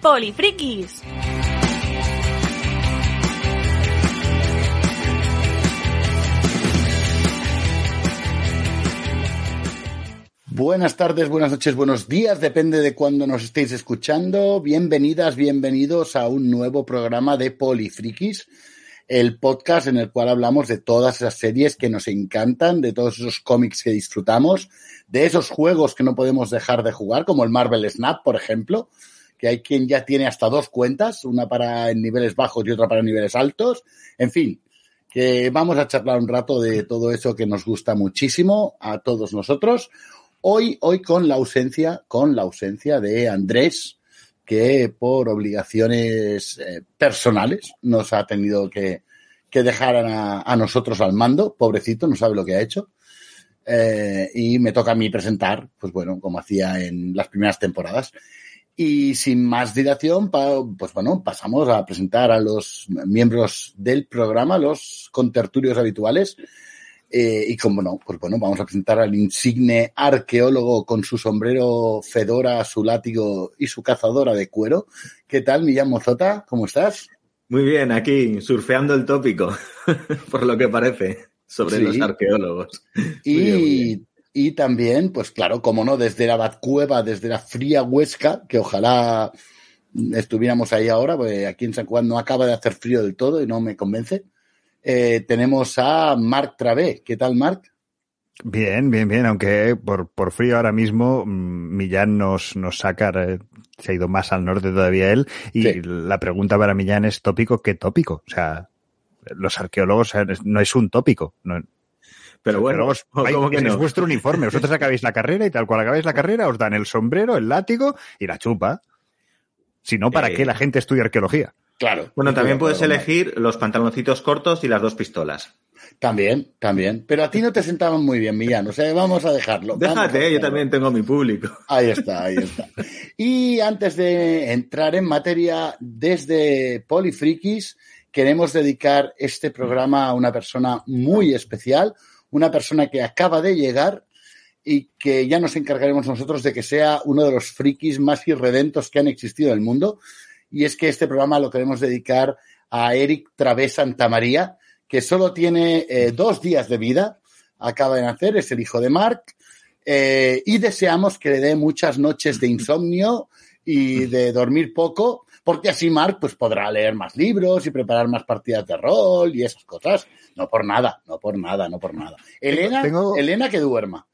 Polifrikis. Buenas tardes, buenas noches, buenos días, depende de cuándo nos estéis escuchando. Bienvenidas, bienvenidos a un nuevo programa de Polifrikis, el podcast en el cual hablamos de todas esas series que nos encantan, de todos esos cómics que disfrutamos, de esos juegos que no podemos dejar de jugar, como el Marvel Snap, por ejemplo, que hay quien ya tiene hasta dos cuentas, una para en niveles bajos y otra para niveles altos. En fin, que vamos a charlar un rato de todo eso que nos gusta muchísimo a todos nosotros. Hoy, hoy con la ausencia, con la ausencia de Andrés, que por obligaciones eh, personales nos ha tenido que, que dejar a, nosotros al mando. Pobrecito, no sabe lo que ha hecho. Eh, y me toca a mí presentar, pues bueno, como hacía en las primeras temporadas. Y sin más dilación, pues bueno, pasamos a presentar a los miembros del programa, los contertulios habituales. Eh, y como no, pues bueno, vamos a presentar al insigne arqueólogo con su sombrero fedora, su látigo y su cazadora de cuero. ¿Qué tal, Millán Mozota? ¿Cómo estás? Muy bien, aquí surfeando el tópico, por lo que parece, sobre sí. los arqueólogos. Y, y, también, pues claro, como no, desde la Batcueva, desde la fría Huesca, que ojalá estuviéramos ahí ahora, porque aquí en San Juan no acaba de hacer frío del todo y no me convence. Eh, tenemos a Marc Travé. ¿Qué tal, Marc? Bien, bien, bien, aunque por, por frío ahora mismo Millán nos, nos saca, eh, se ha ido más al norte todavía él, y sí. la pregunta para Millán es tópico, ¿qué tópico? O sea, los arqueólogos no es un tópico. No, pero bueno, Pero ¿cómo que no? es vuestro uniforme. Vosotros acabáis la carrera y tal cual acabáis la carrera os dan el sombrero, el látigo y la chupa. Si no, ¿para eh... qué la gente estudia arqueología? Claro. Bueno, también puedes elegir los pantaloncitos cortos y las dos pistolas. También, también. Pero a ti no te sentaban muy bien, Millán. O sea, vamos a dejarlo. Déjate, a dejarlo. yo también tengo mi público. Ahí está, ahí está. Y antes de entrar en materia, desde Polifrikis, queremos dedicar este programa a una persona muy especial, una persona que acaba de llegar y que ya nos encargaremos nosotros de que sea uno de los frikis más irredentos que han existido en el mundo. Y es que este programa lo queremos dedicar a Eric Través Santamaría, que solo tiene eh, dos días de vida, acaba de nacer, es el hijo de Mark, eh, y deseamos que le dé muchas noches de insomnio y de dormir poco, porque así Mark pues, podrá leer más libros y preparar más partidas de rol y esas cosas. No por nada, no por nada, no por nada. Elena, Tengo... Elena que duerma.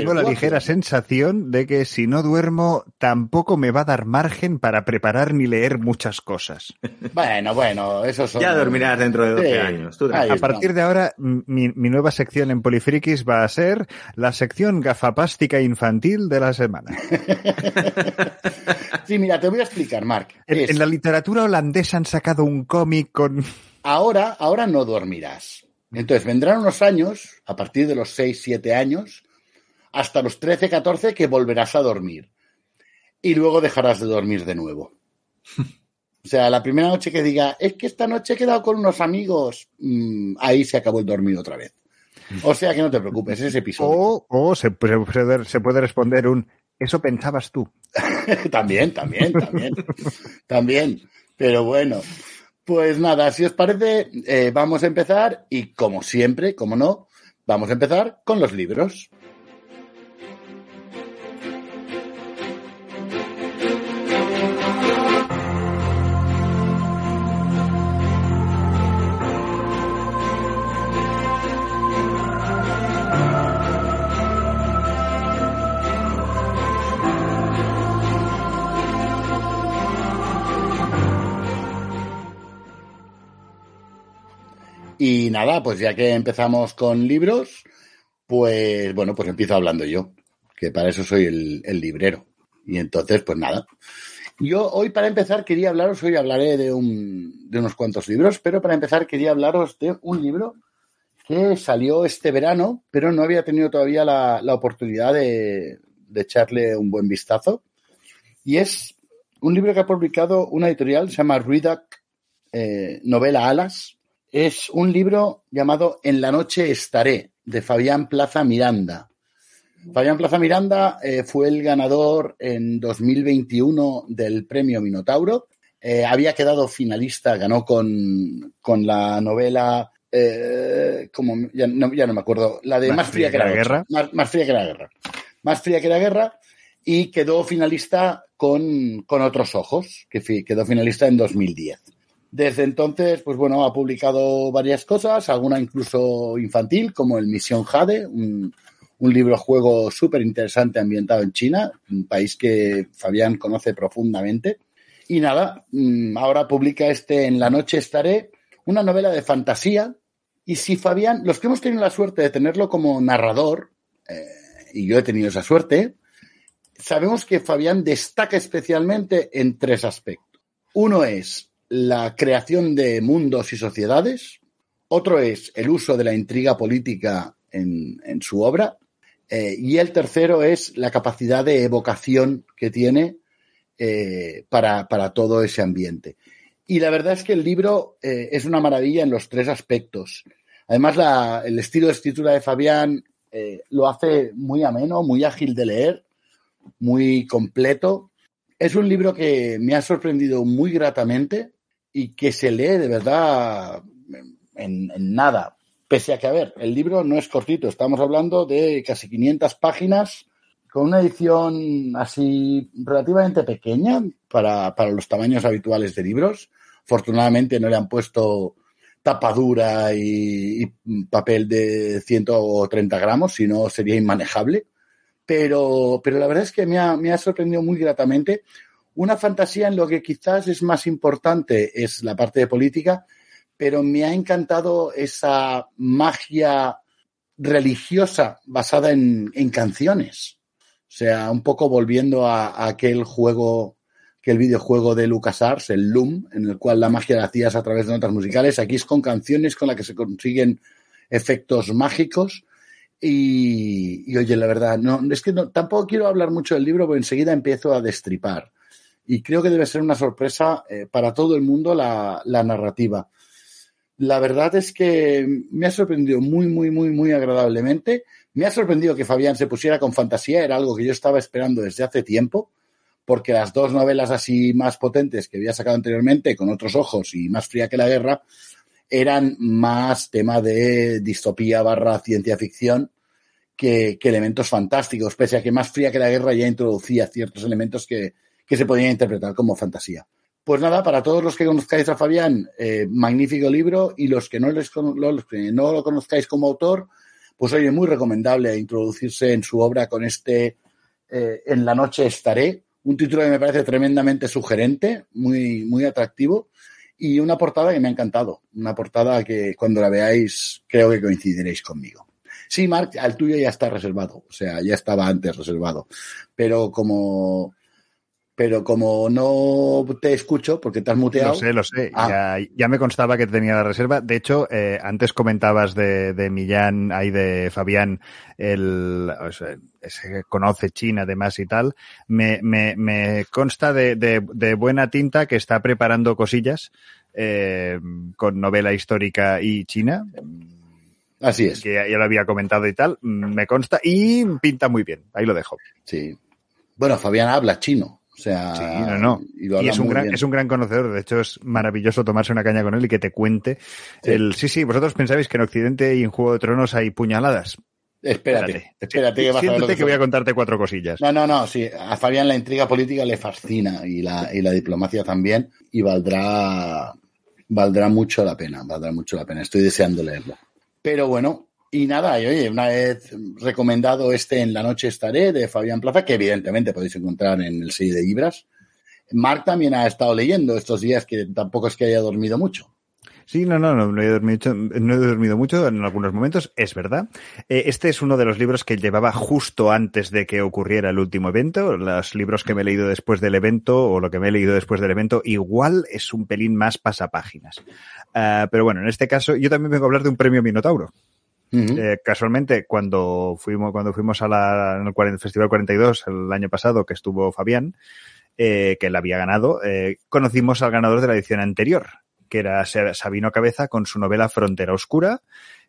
Tengo la ligera sensación de que si no duermo tampoco me va a dar margen para preparar ni leer muchas cosas. Bueno, bueno, eso son... Ya dormirás dentro de 12 sí. años. Tú a partir de ahora, mi, mi, nueva sección en Polifrikis va a ser la sección gafapástica infantil de la semana. sí, mira, te voy a explicar, Marc. En, es... en la literatura holandesa han sacado un cómic con... Ahora, ahora no dormirás. Entonces vendrán unos años, a partir de los 6, 7 años, hasta los 13, 14 que volverás a dormir. Y luego dejarás de dormir de nuevo. O sea, la primera noche que diga, es que esta noche he quedado con unos amigos, mmm, ahí se acabó el dormir otra vez. O sea que no te preocupes, ese episodio. O, o se, puede, se puede responder un, eso pensabas tú. también, también, también. también. Pero bueno, pues nada, si os parece, eh, vamos a empezar y como siempre, como no, vamos a empezar con los libros. Y nada, pues ya que empezamos con libros, pues bueno, pues empiezo hablando yo, que para eso soy el, librero. Y entonces, pues nada. Yo hoy para empezar quería hablaros, hoy hablaré de, un, de unos cuantos libros, pero para empezar quería hablaros de un libro que salió este verano, pero no había tenido todavía la, la oportunidad de, de, echarle un buen vistazo. Y es un libro que ha publicado una editorial, se llama Ruidac eh, Novela Alas. Es un libro llamado En la noche estaré, de Fabián Plaza Miranda. Fabián Plaza Miranda eh, fue el ganador en 2021 del premio Minotauro. Eh, había quedado finalista, ganó con, con la novela, eh, como ya no, ya no, me acuerdo, la de Más, fría, que la, guerra. Más, más, fría que la guerra. Más fría que la guerra. Y quedó finalista con, con otros ojos, que quedó finalista en 2010. Desde entonces, pues bueno, ha publicado varias cosas, alguna incluso infantil, como el Misión Jade, un, un libro juego súper interesante ambientado en China, un país que Fabián conoce profundamente. Y nada, mm, ahora publica este En la noche estaré, una novela de fantasía. Y si Fabián, los que hemos tenido la suerte de tenerlo como narrador, eh, y yo he tenido esa suerte, sabemos que Fabián destaca especialmente en tres aspectos. Uno es la creación de mundos y sociedades, otro es el uso de la intriga política en, en su obra, eh, y el tercero es la capacidad de evocación que tiene eh, para, para, todo ese ambiente. Y la verdad es que el libro eh, es una maravilla en los tres aspectos. Además, la, el estilo de escritura de Fabián lo hace muy ameno, muy ágil de leer, muy completo. Es un libro que me ha sorprendido muy gratamente y que se lee de verdad en, nada. Pese a que, a ver, el libro no es cortito, estamos hablando de casi 500 páginas con una edición así relativamente pequeña para, para los tamaños habituales de libros. Afortunadamente no le han puesto tapadura y, y, papel de 130 gramos, si no sería inmanejable. Pero, pero la verdad es que me ha, me ha sorprendido muy gratamente. Una fantasía en lo que quizás es más importante es la parte de política, pero me ha encantado esa magia religiosa basada en, en canciones. O sea, un poco volviendo a, aquel juego, aquel videojuego de LucasArts, el Loom, en el cual la magia la hacías a través de notas musicales. Aquí es con canciones con las que se consiguen efectos mágicos. Y, oye, la verdad, no, es que tampoco quiero hablar mucho del libro, porque enseguida empiezo a destripar. Y creo que debe ser una sorpresa eh, para todo el mundo la, la narrativa. La verdad es que me ha sorprendido muy, muy, muy, muy agradablemente. Me ha sorprendido que Fabián se pusiera con fantasía, era algo que yo estaba esperando desde hace tiempo, porque las dos novelas así más potentes que había sacado anteriormente, con otros ojos y más fría que la guerra, eran más tema de distopía barra ciencia ficción que, que elementos fantásticos, pese a que más fría que la guerra ya introducía ciertos elementos que, que se podían interpretar como fantasía. Pues nada, para todos los que conozcáis a Fabián, eh, magnífico libro y los que, no lo conozcáis como autor, pues oye, muy recomendable introducirse en su obra con este eh, En la noche estaré, un título que me parece tremendamente sugerente, muy, muy atractivo y una portada que me ha encantado, una portada que cuando la veáis creo que coincidiréis conmigo. Sí, Marc, al tuyo ya está reservado, o sea, ya estaba antes reservado, pero como pero como no te escucho porque te has muteado. Lo sé, lo sé. Ah. Ya, ya, me constaba que tenía la reserva. De hecho, eh, antes comentabas de, de Millán, ahí de Fabián, el, o sea, ese conoce China además y tal. Me, me, me consta de, de, de, buena tinta que está preparando cosillas eh, con novela histórica y China. Así es. Que ya, ya lo había comentado y tal. Me consta y pinta muy bien. Ahí lo dejo. Sí. Bueno, Fabián habla chino. O sea, sí, no, no. Y, y es, un gran, es un gran conocedor. De hecho, es maravilloso tomarse una caña con él y que te cuente sí. el. Sí, sí, vosotros pensabais que en Occidente y en Juego de Tronos hay puñaladas. Espérate, espérate. espérate que vas Siéntate a ver que, que voy a contarte cuatro cosillas. No, no, no. Sí, a Fabián la intriga política le fascina y la, y la diplomacia también. Y valdrá, valdrá mucho la pena. Valdrá mucho la pena. Estoy deseando leerlo. Pero bueno, y nada, oye, una vez recomendado este En la noche estaré de Fabián Plaza, que evidentemente podéis encontrar en el sello de Libras. Marc también ha estado leyendo estos días que tampoco es que haya dormido mucho. Sí, no, no, no, he, dormido, no he dormido mucho en algunos momentos, es verdad. Eh, este es uno de los libros que llevaba justo antes de que ocurriera el último evento. Los libros que me he leído después del evento o lo que me he leído después del evento, igual es un pelín más pasapáginas. Uh, pero bueno, en este caso, yo también vengo a hablar de un premio Minotauro. Eh, casualmente, cuando fuimos, cuando fuimos a la, en el Festival 42 el año pasado, que estuvo Fabián, eh, que él había ganado, eh, conocimos al ganador de la edición anterior, que era Sabino Cabeza con su novela Frontera Oscura,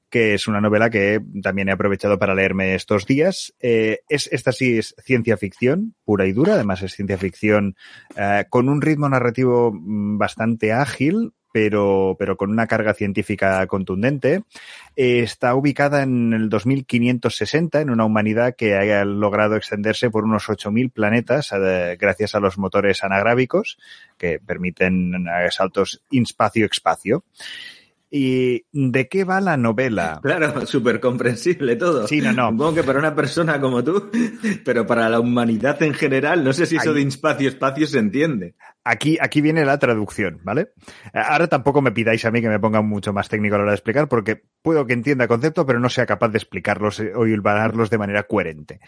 que es una novela que también he aprovechado para leerme estos días. Es, esta sí es ciencia ficción, pura y dura, además es ciencia ficción con un ritmo narrativo mm, bastante ágil, pero, pero con una carga científica contundente. Eh, está ubicada en el 2560, en una humanidad que haya logrado extenderse por unos 8.000 planetas eh, gracias a los motores anagrábicos que permiten saltos espacio-espacio. ¿Y de qué va la novela? Claro, súper comprensible todo. Sí, no, no. Supongo que para una persona como tú, pero para la humanidad en general, no sé si eso de espacio-espacio se entiende. Aquí, aquí viene la traducción, ¿vale? Ahora tampoco me pidáis a mí que me ponga mucho más técnico a la hora de explicar, porque puedo que entienda el concepto, pero no sea capaz de explicarlos eh, o hilvanarlos de manera coherente.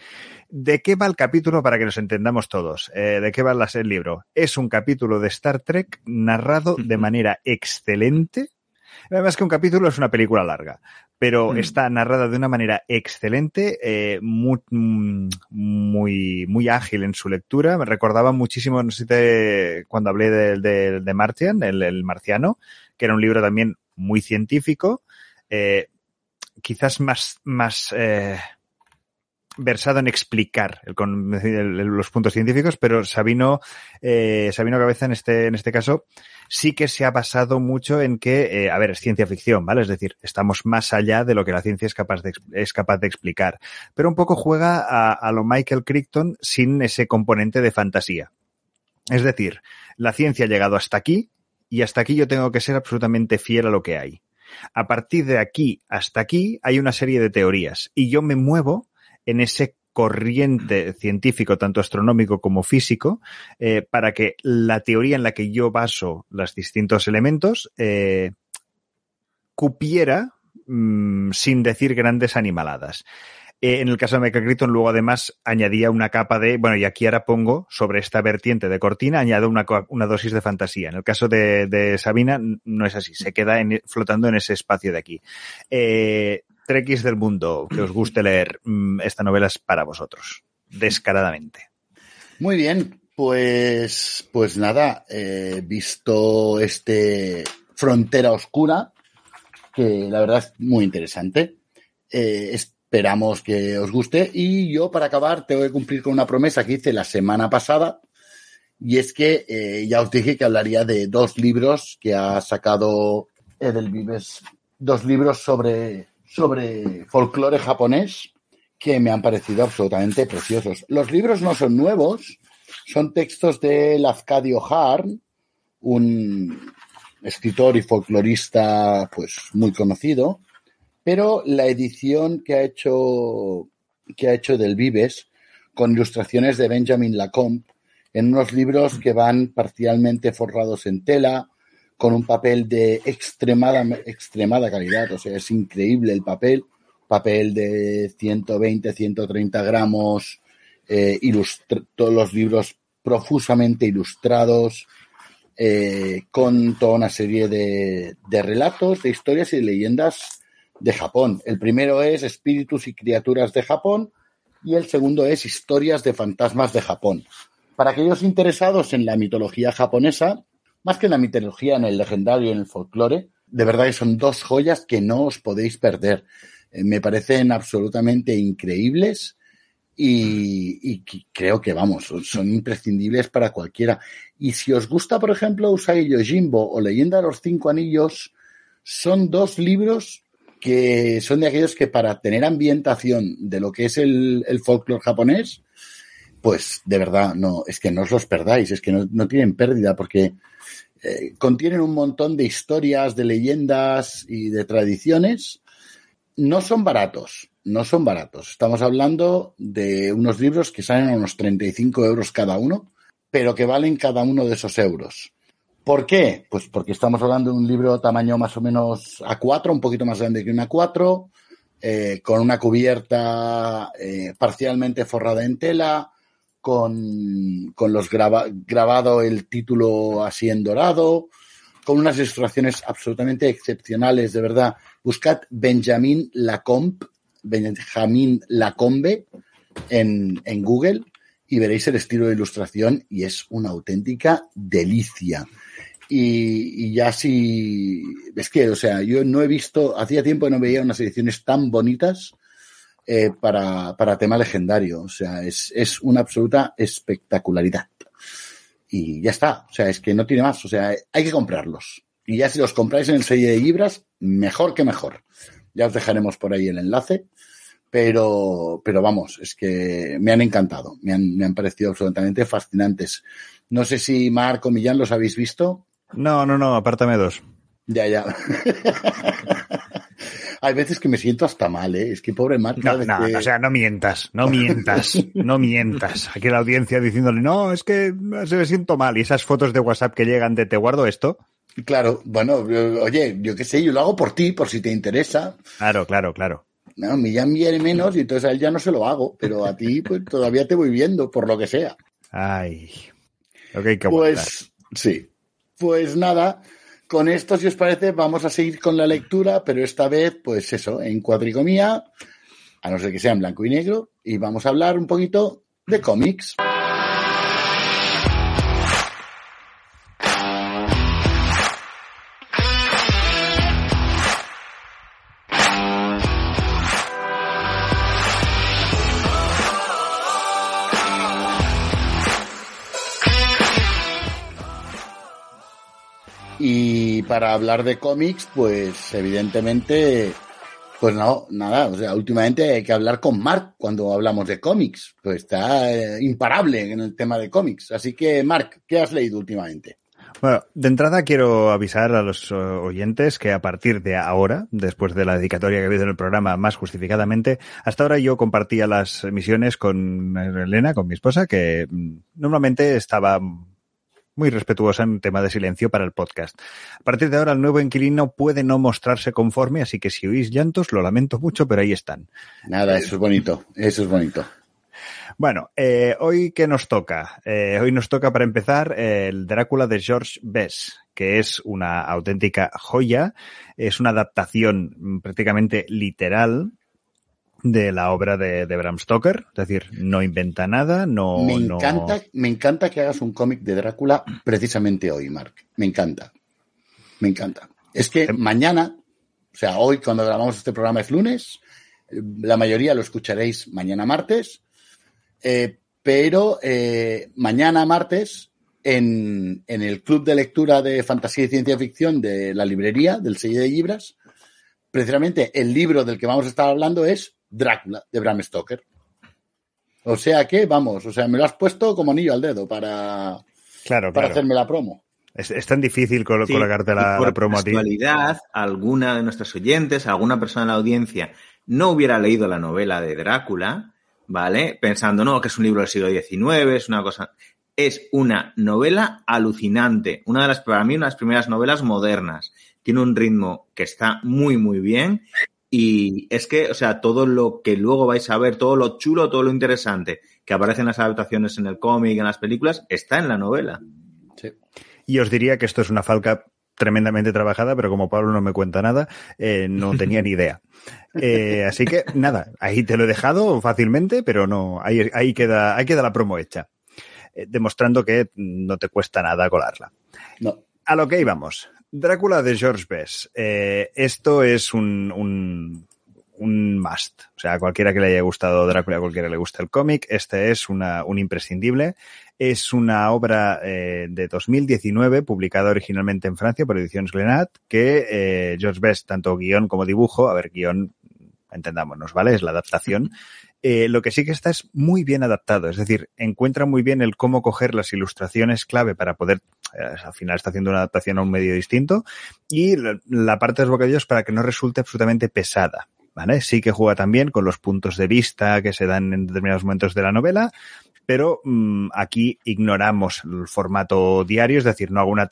¿De qué va el capítulo para que nos entendamos todos? Eh, ¿De qué va el libro? Es un capítulo de Star Trek narrado de manera excelente Además que un capítulo es una película larga, pero mm. está narrada de una manera excelente, eh, muy, muy, muy ágil en su lectura. Me recordaba muchísimo, no sé si cuando hablé de, de, Martian, el, marciano, que era un libro también muy científico, eh, quizás más, más, eh, versado en explicar los puntos científicos, pero Sabino, eh, Sabino Cabeza en este, en este caso sí que se ha basado mucho en que, eh, a ver, es ciencia ficción, ¿vale? Es decir, estamos más allá de lo que la ciencia es capaz de, es capaz de explicar. Pero un poco juega a, a lo Michael Crichton sin ese componente de fantasía. Es decir, la ciencia ha llegado hasta aquí y hasta aquí yo tengo que ser absolutamente fiel a lo que hay. A partir de aquí hasta aquí hay una serie de teorías y yo me muevo en ese corriente científico, tanto astronómico como físico, eh, para que la teoría en la que yo baso los distintos elementos eh, cupiera mm, sin decir grandes animaladas. Eh, en el caso de Michael Crichton, luego además añadía una capa de, bueno, y aquí ahora pongo sobre esta vertiente de cortina, añado una, una dosis de fantasía. En el caso de, Sabina, no es así, se queda flotando en ese espacio de aquí. Eh, Trekkies del mundo que os guste leer, mm, esta novela es para vosotros, descaradamente. Muy bien, pues, pues nada, eh, visto este Frontera Oscura, que la verdad es muy interesante. Eh, esperamos que os guste. Y yo, para acabar, tengo que cumplir con una promesa que hice la semana pasada. Y es que eh, ya os dije que hablaría de dos libros que ha sacado Edelvives, dos libros sobre sobre folclore japonés que me han parecido absolutamente preciosos. Los libros no son nuevos, son textos de Lafcadio Harn, un escritor y folclorista pues muy conocido, pero la edición que ha hecho que ha hecho del Vives con ilustraciones de Benjamin Lacombe en unos libros que van parcialmente forrados en tela, con un papel de extremada, extremada calidad, o sea, es increíble el papel, papel de 120, 130 gramos, eh, todos los libros profusamente ilustrados, eh, con toda una serie de, de relatos, de historias y de leyendas de Japón. El primero es Espíritus y Criaturas de Japón y el segundo es Historias de Fantasmas de Japón. Para aquellos interesados en la mitología japonesa, más que en la mitología, en el legendario, en el folclore, de verdad que son dos joyas que no os podéis perder. Eh, me parecen absolutamente increíbles y, creo que, vamos, son imprescindibles para cualquiera. Y si os gusta, por ejemplo, Usagi Yojimbo o Leyenda de los Cinco Anillos, son dos libros que son de aquellos que para tener ambientación de lo que es el, el folclore japonés, pues de verdad, no, es que no os los perdáis, es que no, no tienen pérdida, porque eh, contienen un montón de historias, de leyendas y de tradiciones. No son baratos, no son baratos. Estamos hablando de unos libros que salen a unos 35 euros cada uno, pero que valen cada uno de esos euros. ¿Por qué? Pues porque estamos hablando de un libro tamaño más o menos A4, un poquito más grande que un A4, eh, con una cubierta eh, parcialmente forrada en tela, con, con los grabado el título así en dorado, con unas ilustraciones absolutamente excepcionales, de verdad. Buscad Benjamin Lacombe, Benjamin Lacombe en, en Google y veréis el estilo de ilustración y es una auténtica delicia. Y, ya si. Es que, o sea, yo no he visto. Hacía tiempo que no veía unas ediciones tan bonitas eh, para, para tema legendario. O sea, es, es una absoluta espectacularidad. Y ya está. O sea, es que no tiene más. O sea, hay que comprarlos. Y ya si los compráis en el sello de Libras, mejor que mejor. Ya os dejaremos por ahí el enlace. Pero, pero vamos, es que me han encantado. Me han, me han parecido absolutamente fascinantes. No sé si Marco Millán los habéis visto. No, no, no, apártame dos. Ya, ya. Hay veces que me siento hasta mal, ¿eh? Es que pobre Marco. No, no, o sea, no mientas, no mientas, no mientas. Aquí la audiencia diciéndole, no, es que se me siento mal. Y esas fotos de WhatsApp que llegan de te guardo esto. Claro, bueno, oye, yo qué sé, yo lo hago por ti, por si te interesa. Claro, claro, claro. No, Millán viene menos y entonces a él ya no se lo hago, pero a ti pues todavía te voy viendo, por lo que sea. Ay. Ok, qué Pues sí. Pues nada, con esto, si os parece, vamos a seguir con la lectura, pero esta vez, pues eso, en cuadricomía, a no ser que sea en blanco y negro, y vamos a hablar un poquito de cómics. Para hablar de cómics, pues evidentemente, pues no, nada, o sea, últimamente hay que hablar con Mark cuando hablamos de cómics, pues está eh, imparable en el tema de cómics. Así que, Mark, ¿qué has leído últimamente? Bueno, de entrada quiero avisar a los eh, oyentes que a partir de ahora, después de la dedicatoria que ha habido en el programa más justificadamente, hasta ahora yo compartía las emisiones con Elena, con mi esposa, que mm, normalmente estaba muy respetuosa en tema de silencio para el podcast. A partir de ahora, el nuevo inquilino puede no mostrarse conforme, así que si oís llantos, lo lamento mucho, pero ahí están. Nada, eso es bonito, eso es bonito. Bueno, eh, hoy qué nos toca? Eh, hoy nos toca para empezar el Drácula de George Bess, que es una auténtica joya, es una adaptación prácticamente literal de la obra de, Bram Stoker, es decir, no inventa nada, no... Me encanta, me encanta que hagas un cómic de Drácula precisamente hoy, Mark. Me encanta. Me encanta. Es que em- mañana, o sea, hoy cuando grabamos este programa es lunes, la mayoría lo escucharéis mañana martes, eh, pero eh, mañana martes en, en, el club de lectura de fantasía y ciencia ficción de la librería del sello de Libras, precisamente el libro del que vamos a estar hablando es Drácula de Bram Stoker. O sea que, vamos, o sea, me lo has puesto como anillo al dedo para, claro, para hacerme la promo. Es, tan difícil colocarte la, por promo a ti. alguna de nuestros oyentes, alguna persona en la audiencia no hubiera leído la novela de Drácula, ¿vale? Pensando, no, que es un libro del siglo XIX, es una cosa. Es una novela alucinante. Una de las, para mí, una de las primeras novelas modernas. Tiene un ritmo que está muy, muy bien y es que, o sea, todo lo que luego vais a ver, todo lo chulo, todo lo interesante que aparece en las adaptaciones en el cómic, en las películas, está en la novela. Sí. Y os diría que esto es una falca tremendamente trabajada, pero como Pablo no me cuenta nada, eh, no tenía ni idea. Eh, así que nada, ahí te lo he dejado fácilmente, pero no, ahí, ahí queda, ahí queda la promo hecha, eh, demostrando que no te cuesta nada colarla. No. A lo que íbamos. Drácula de George Bess. Eh, esto es un, un, un, must. O sea, cualquiera que le haya gustado Drácula, cualquiera le gusta el cómic, este es una, un imprescindible. Es una obra eh, de 2019, publicada originalmente en Francia por Ediciones Glenat, que eh, George Best, tanto guion como dibujo, a ver, guion, entendámonos, ¿vale? Es la adaptación. Eh, lo que sí que está es muy bien adaptado, es decir, encuentra muy bien el cómo coger las ilustraciones clave para poder eh, al final está haciendo una adaptación a un medio distinto y la, parte de los bocadillos para que no resulte absolutamente pesada. ¿Vale? Sí que juega también con los puntos de vista que se dan en determinados momentos de la novela, pero mm, aquí ignoramos el formato diario, es decir, no hago una,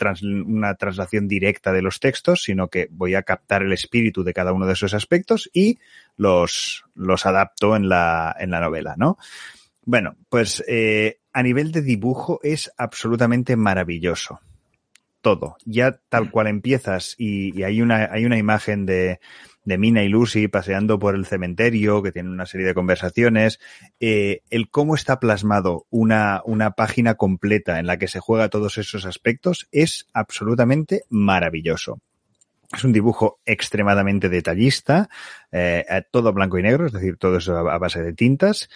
una traslación directa de los textos, sino que voy a captar el espíritu de cada uno de esos aspectos y los, los adapto en la, en la novela, ¿no? Bueno, pues eh, a nivel de dibujo es absolutamente maravilloso. Todo. Ya tal cual empiezas y, hay, una, hay una imagen de, de Mina y Lucy paseando por el cementerio, que tienen una serie de conversaciones, eh, el cómo está plasmado una, una página completa en la que se juega todos esos aspectos es absolutamente maravilloso. Es un dibujo extremadamente detallista, eh, todo blanco y negro, es decir, todo eso a base de tintas,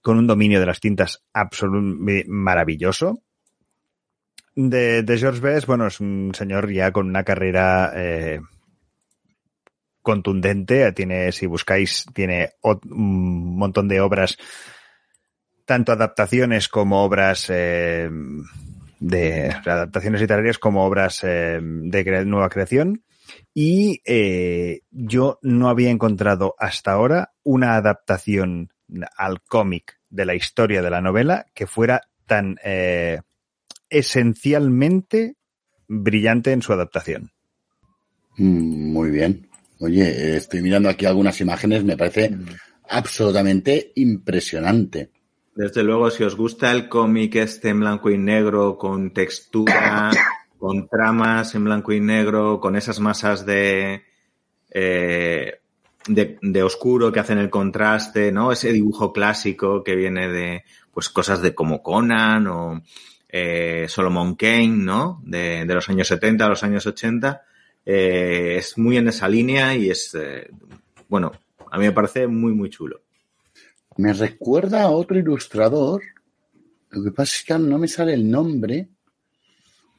con un dominio de las tintas absolutamente maravilloso. De, de, George Best, bueno, es un señor ya con una carrera eh, contundente. Tiene, si buscáis, tiene un montón de obras, tanto adaptaciones como obras eh, de adaptaciones literarias como obras eh, de nueva creación. Y eh, yo no había encontrado hasta ahora una adaptación al cómic de la historia de la novela que fuera tan esencialmente brillante en su adaptación. Mm, muy bien. Oye, estoy mirando aquí algunas imágenes, me parece absolutamente impresionante. Desde luego, si os gusta el cómic este en blanco y negro, con textura, con tramas en blanco y negro, con esas masas de, eh, de, oscuro que hacen el contraste, ¿no? Ese dibujo clásico que viene de, pues, cosas de como Conan o eh, Solomon Kane, ¿no? De, de los años 70 a los años 80 eh, es muy en esa línea y es, eh, bueno, a mí me parece muy, muy chulo. Me recuerda a otro ilustrador, lo que pasa es que no me sale el nombre,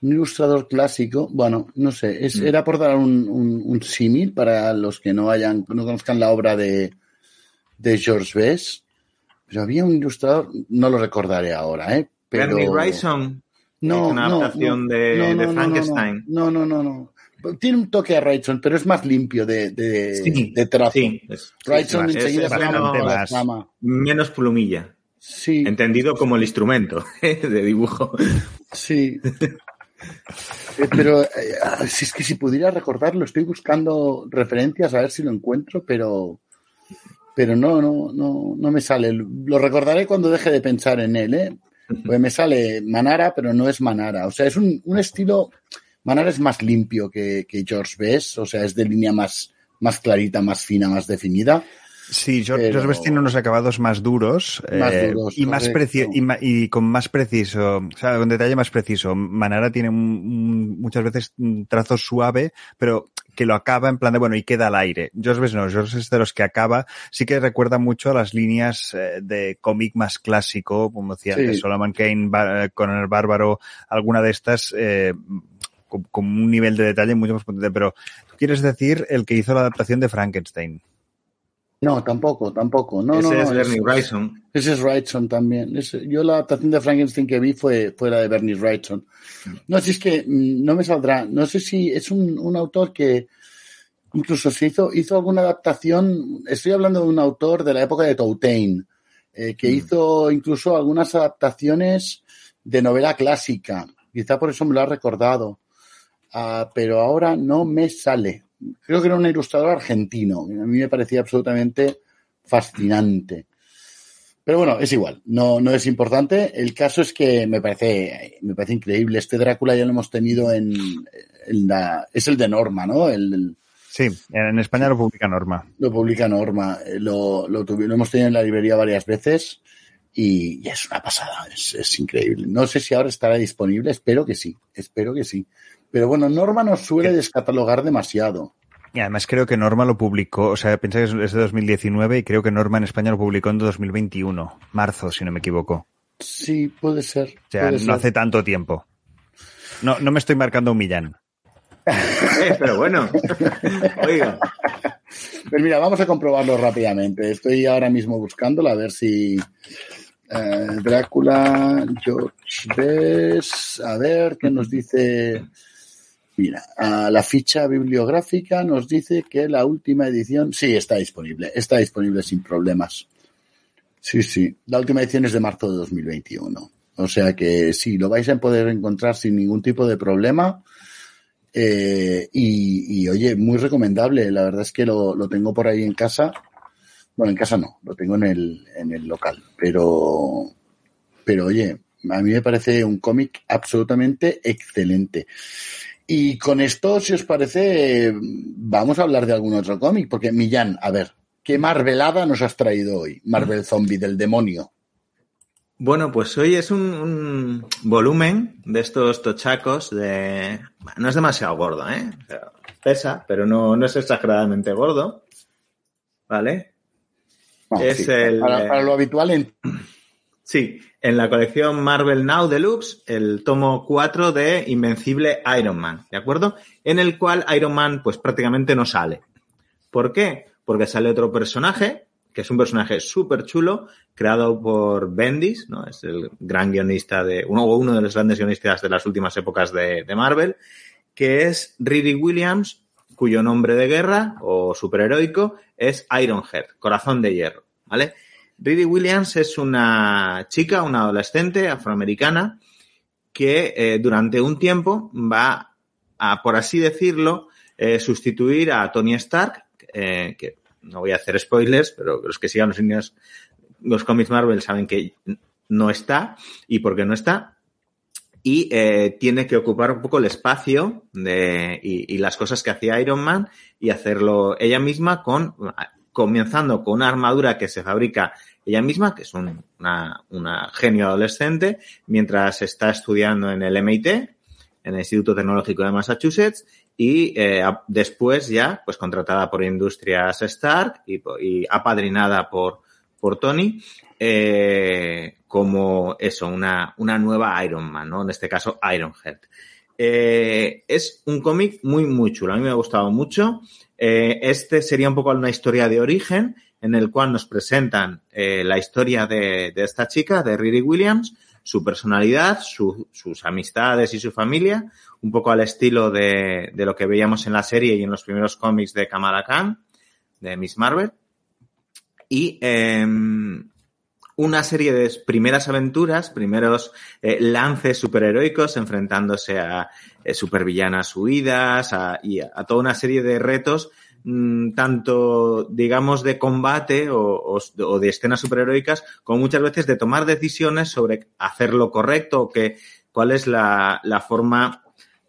un ilustrador clásico, bueno, no sé, es, mm. era por dar un, un, símil para los que no hayan, no conozcan la obra de, de George Best, pero había un ilustrador, no lo recordaré ahora, ¿eh? Pero... Wrightson. No, una adaptación de, de Frankenstein. No, no, no, no tiene un toque a Wrightson, pero es más limpio de, de, de trazo. Sí, Wrightson enseguida es, es más, menos plumilla. Sí. Entendido como el instrumento de dibujo. Sí. Eh, pero eh, si es que si pudiera recordarlo, estoy buscando referencias a ver si lo encuentro, pero pero no, no, no, no me sale. Lo recordaré cuando deje de pensar en él, ¿eh? Pues me sale Manara, pero no es Manara. O sea, es un, un estilo Manar es más limpio que, George Best, o sea, es de línea más, más clarita, más fina, más definida. Sí, George, Best tiene unos acabados más duros, eh, y más preciso y, con más preciso, o sea, con detalle más preciso. Manara tiene muchas veces un trazo suave, pero que lo acaba en plan de bueno y queda al aire. George Best no, George es de los que acaba, sí que recuerda mucho a las líneas eh, de cómic más clásico, como decía Solomon Kane, con el bárbaro, alguna de estas eh, con, un nivel de detalle mucho más potente. Pero tú quieres decir el que hizo la adaptación de Frankenstein. No, tampoco, tampoco. No, ese no, es Bernie Wrightson. Ese es Wrightson también. yo la adaptación de Frankenstein que vi fue, fue la de Bernie Wrightson. No, si es que mm, no me saldrá. No sé si es un, un autor que incluso se hizo, hizo alguna adaptación. Estoy hablando de un autor de la época de Tautain, eh, que mm. hizo incluso algunas adaptaciones de novela clásica. Quizá por eso me lo ha recordado. Ah, pero ahora no me sale. Creo que era un ilustrador argentino. A mí me parecía absolutamente fascinante. Pero bueno, es igual, no, no es importante. El caso es que me parece, me parece increíble. Este Drácula ya lo hemos tenido en, la, es el de Norma, ¿no? El, sí, en España lo publica Norma. Lo publica Norma. Eh, lo, lo, lo hemos tenido en la librería varias veces y, y es una pasada, es, es, increíble. No sé si ahora estará disponible, espero que sí, espero que sí. Pero bueno, Norma nos suele descatalogar demasiado. Y además creo que Norma lo publicó, o sea, pensé que es de 2019 y creo que Norma en España lo publicó en 2021, marzo, si no me equivoco. Sí, puede ser. O sea, no hace tanto tiempo. No, no me estoy marcando un millán. Eh, pero bueno, oiga. Pues mira, vamos a comprobarlo rápidamente. Estoy ahora mismo buscándolo a ver si eh, Drácula, George Bess, a ver qué nos dice Mira, la ficha bibliográfica nos dice que la última edición sí está disponible, está disponible sin problemas. Sí, sí, la última edición es de marzo de 2021. O sea que sí, lo vais a poder encontrar sin ningún tipo de problema. Eh, y, oye, muy recomendable. La verdad es que lo, lo, tengo por ahí en casa. Bueno, en casa no, lo tengo en el, en el local. Pero, pero oye, a mí me parece un cómic absolutamente excelente. Y con esto, si os parece, vamos a hablar de algún otro cómic, porque Millán, a ver, ¿qué Marvelada nos has traído hoy? Marvel Zombie del demonio. Bueno, pues hoy es un, volumen de estos tochacos de... No es demasiado gordo, ¿eh? pesa, pero no, no es exageradamente gordo. ¿Vale? es el, para, lo habitual en... Sí, en la colección Marvel Now Deluxe, el tomo 4 de Invencible Iron Man, ¿de acuerdo? En el cual Iron Man pues prácticamente no sale. ¿Por qué? Porque sale otro personaje, que es un personaje súper chulo, creado por Bendis, ¿no? Es el gran guionista de, uno, uno de los grandes guionistas de las últimas épocas de, Marvel, que es Riri Williams, cuyo nombre de guerra o superheroico es Ironhead, corazón de hierro, ¿vale? Riri Williams es una chica, una adolescente afroamericana que eh, durante un tiempo va a, por así decirlo, eh, sustituir a Tony Stark, eh, que no voy a hacer spoilers, pero los que sigan los indios, los cómics Marvel saben que no está y por qué no está. Y tiene que ocupar un poco el espacio de, y, y, las cosas que hacía Iron Man y hacerlo ella misma con, comenzando con una armadura que se fabrica ella misma, que es una, una genio adolescente, mientras está estudiando en el MIT, en el Instituto Tecnológico de Massachusetts, y eh, después ya, pues contratada por Industrias Stark y, y apadrinada por, por Tony, eh, como eso, una, una nueva Iron Man, ¿no? En este caso, Ironhead. Eh, es un cómic muy, muy chulo. A mí me ha gustado mucho. Eh, este sería un poco una historia de origen en el cual nos presentan eh, la historia de, esta chica, de Riri Williams, su personalidad, sus amistades y su familia, un poco al estilo de, lo que veíamos en la serie y en los primeros cómics de Kamala Khan, de Miss Marvel. Y em, una serie de primeras aventuras, primeros eh, lances superheroicos enfrentándose a eh, supervillanas huidas y a toda una serie de retos Mm, tanto, digamos, de combate o, de escenas superheroicas, como muchas veces de tomar decisiones sobre hacer lo correcto o que, cuál es la, forma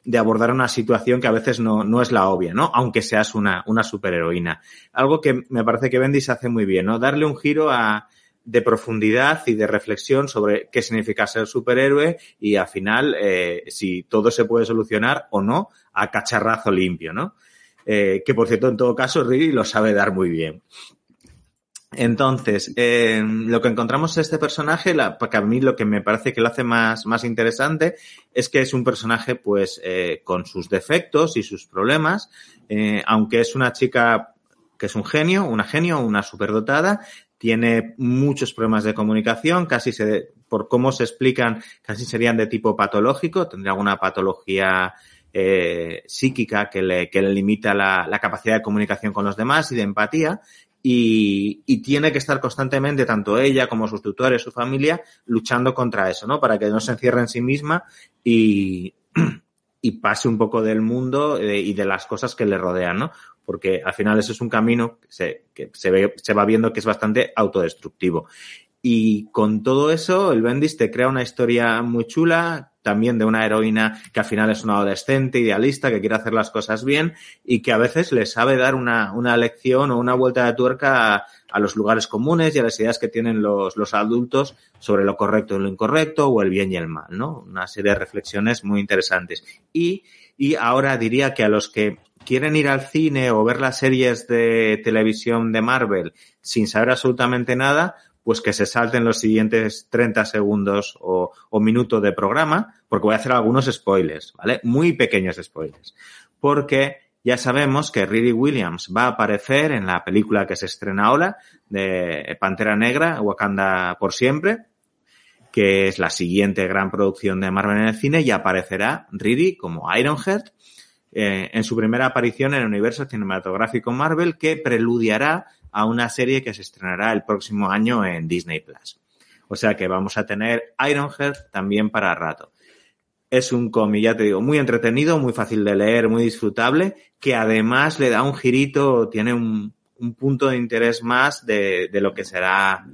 de abordar una situación que a veces no, no es la obvia, ¿no? Aunque seas una, una superheroína. Algo que me parece que Bendis hace muy bien, ¿no? Darle un giro a, de profundidad y de reflexión sobre qué significa ser superhéroe y al final eh, si todo se puede solucionar o no a cacharrazo limpio, ¿no? Eh, que por cierto, en todo caso, Riri lo sabe dar muy bien. Entonces, eh, lo que encontramos en este personaje, la, porque a mí lo que me parece que lo hace más, más interesante es que es un personaje, pues, eh, con sus defectos y sus problemas, aunque es una chica que es un genio, una genio, una superdotada, tiene muchos problemas de comunicación, casi se, por cómo se explican, casi serían de tipo patológico, tendría alguna patología eh, psíquica que le, que le limita la, la, capacidad de comunicación con los demás y de empatía. Y, y, tiene que estar constantemente, tanto ella como sus tutores, su familia, luchando contra eso, ¿no? Para que no se encierre en sí misma y, y pase un poco del mundo eh, y de las cosas que le rodean, ¿no? Porque al final eso es un camino que se, que se, ve, se va viendo que es bastante autodestructivo. Y con todo eso, el Bendis te crea una historia muy chula, también de una heroína que al final es una adolescente idealista que quiere hacer las cosas bien y que a veces le sabe dar una, una lección o una vuelta de tuerca a, a, los lugares comunes y a las ideas que tienen los, los adultos sobre lo correcto y lo incorrecto o el bien y el mal, ¿no? Una serie de reflexiones muy interesantes. Y, y ahora diría que a los que quieren ir al cine o ver las series de televisión de Marvel sin saber absolutamente nada, pues que se salten los siguientes 30 segundos o, o minuto de programa, porque voy a hacer algunos spoilers, ¿vale? Muy pequeños spoilers. Porque ya sabemos que Riri Williams va a aparecer en la película que se estrena ahora de Pantera Negra, Wakanda por siempre, que es la siguiente gran producción de Marvel en el cine y aparecerá Riri como Ironhead eh, en su primera aparición en el universo cinematográfico Marvel que preludiará a una serie que se estrenará el próximo año en Disney Plus. O sea que vamos a tener Ironhead también para rato. Es un cómic, ya te digo, muy entretenido, muy fácil de leer, muy disfrutable, que además le da un girito, tiene un, un punto de interés más de, de, lo que será,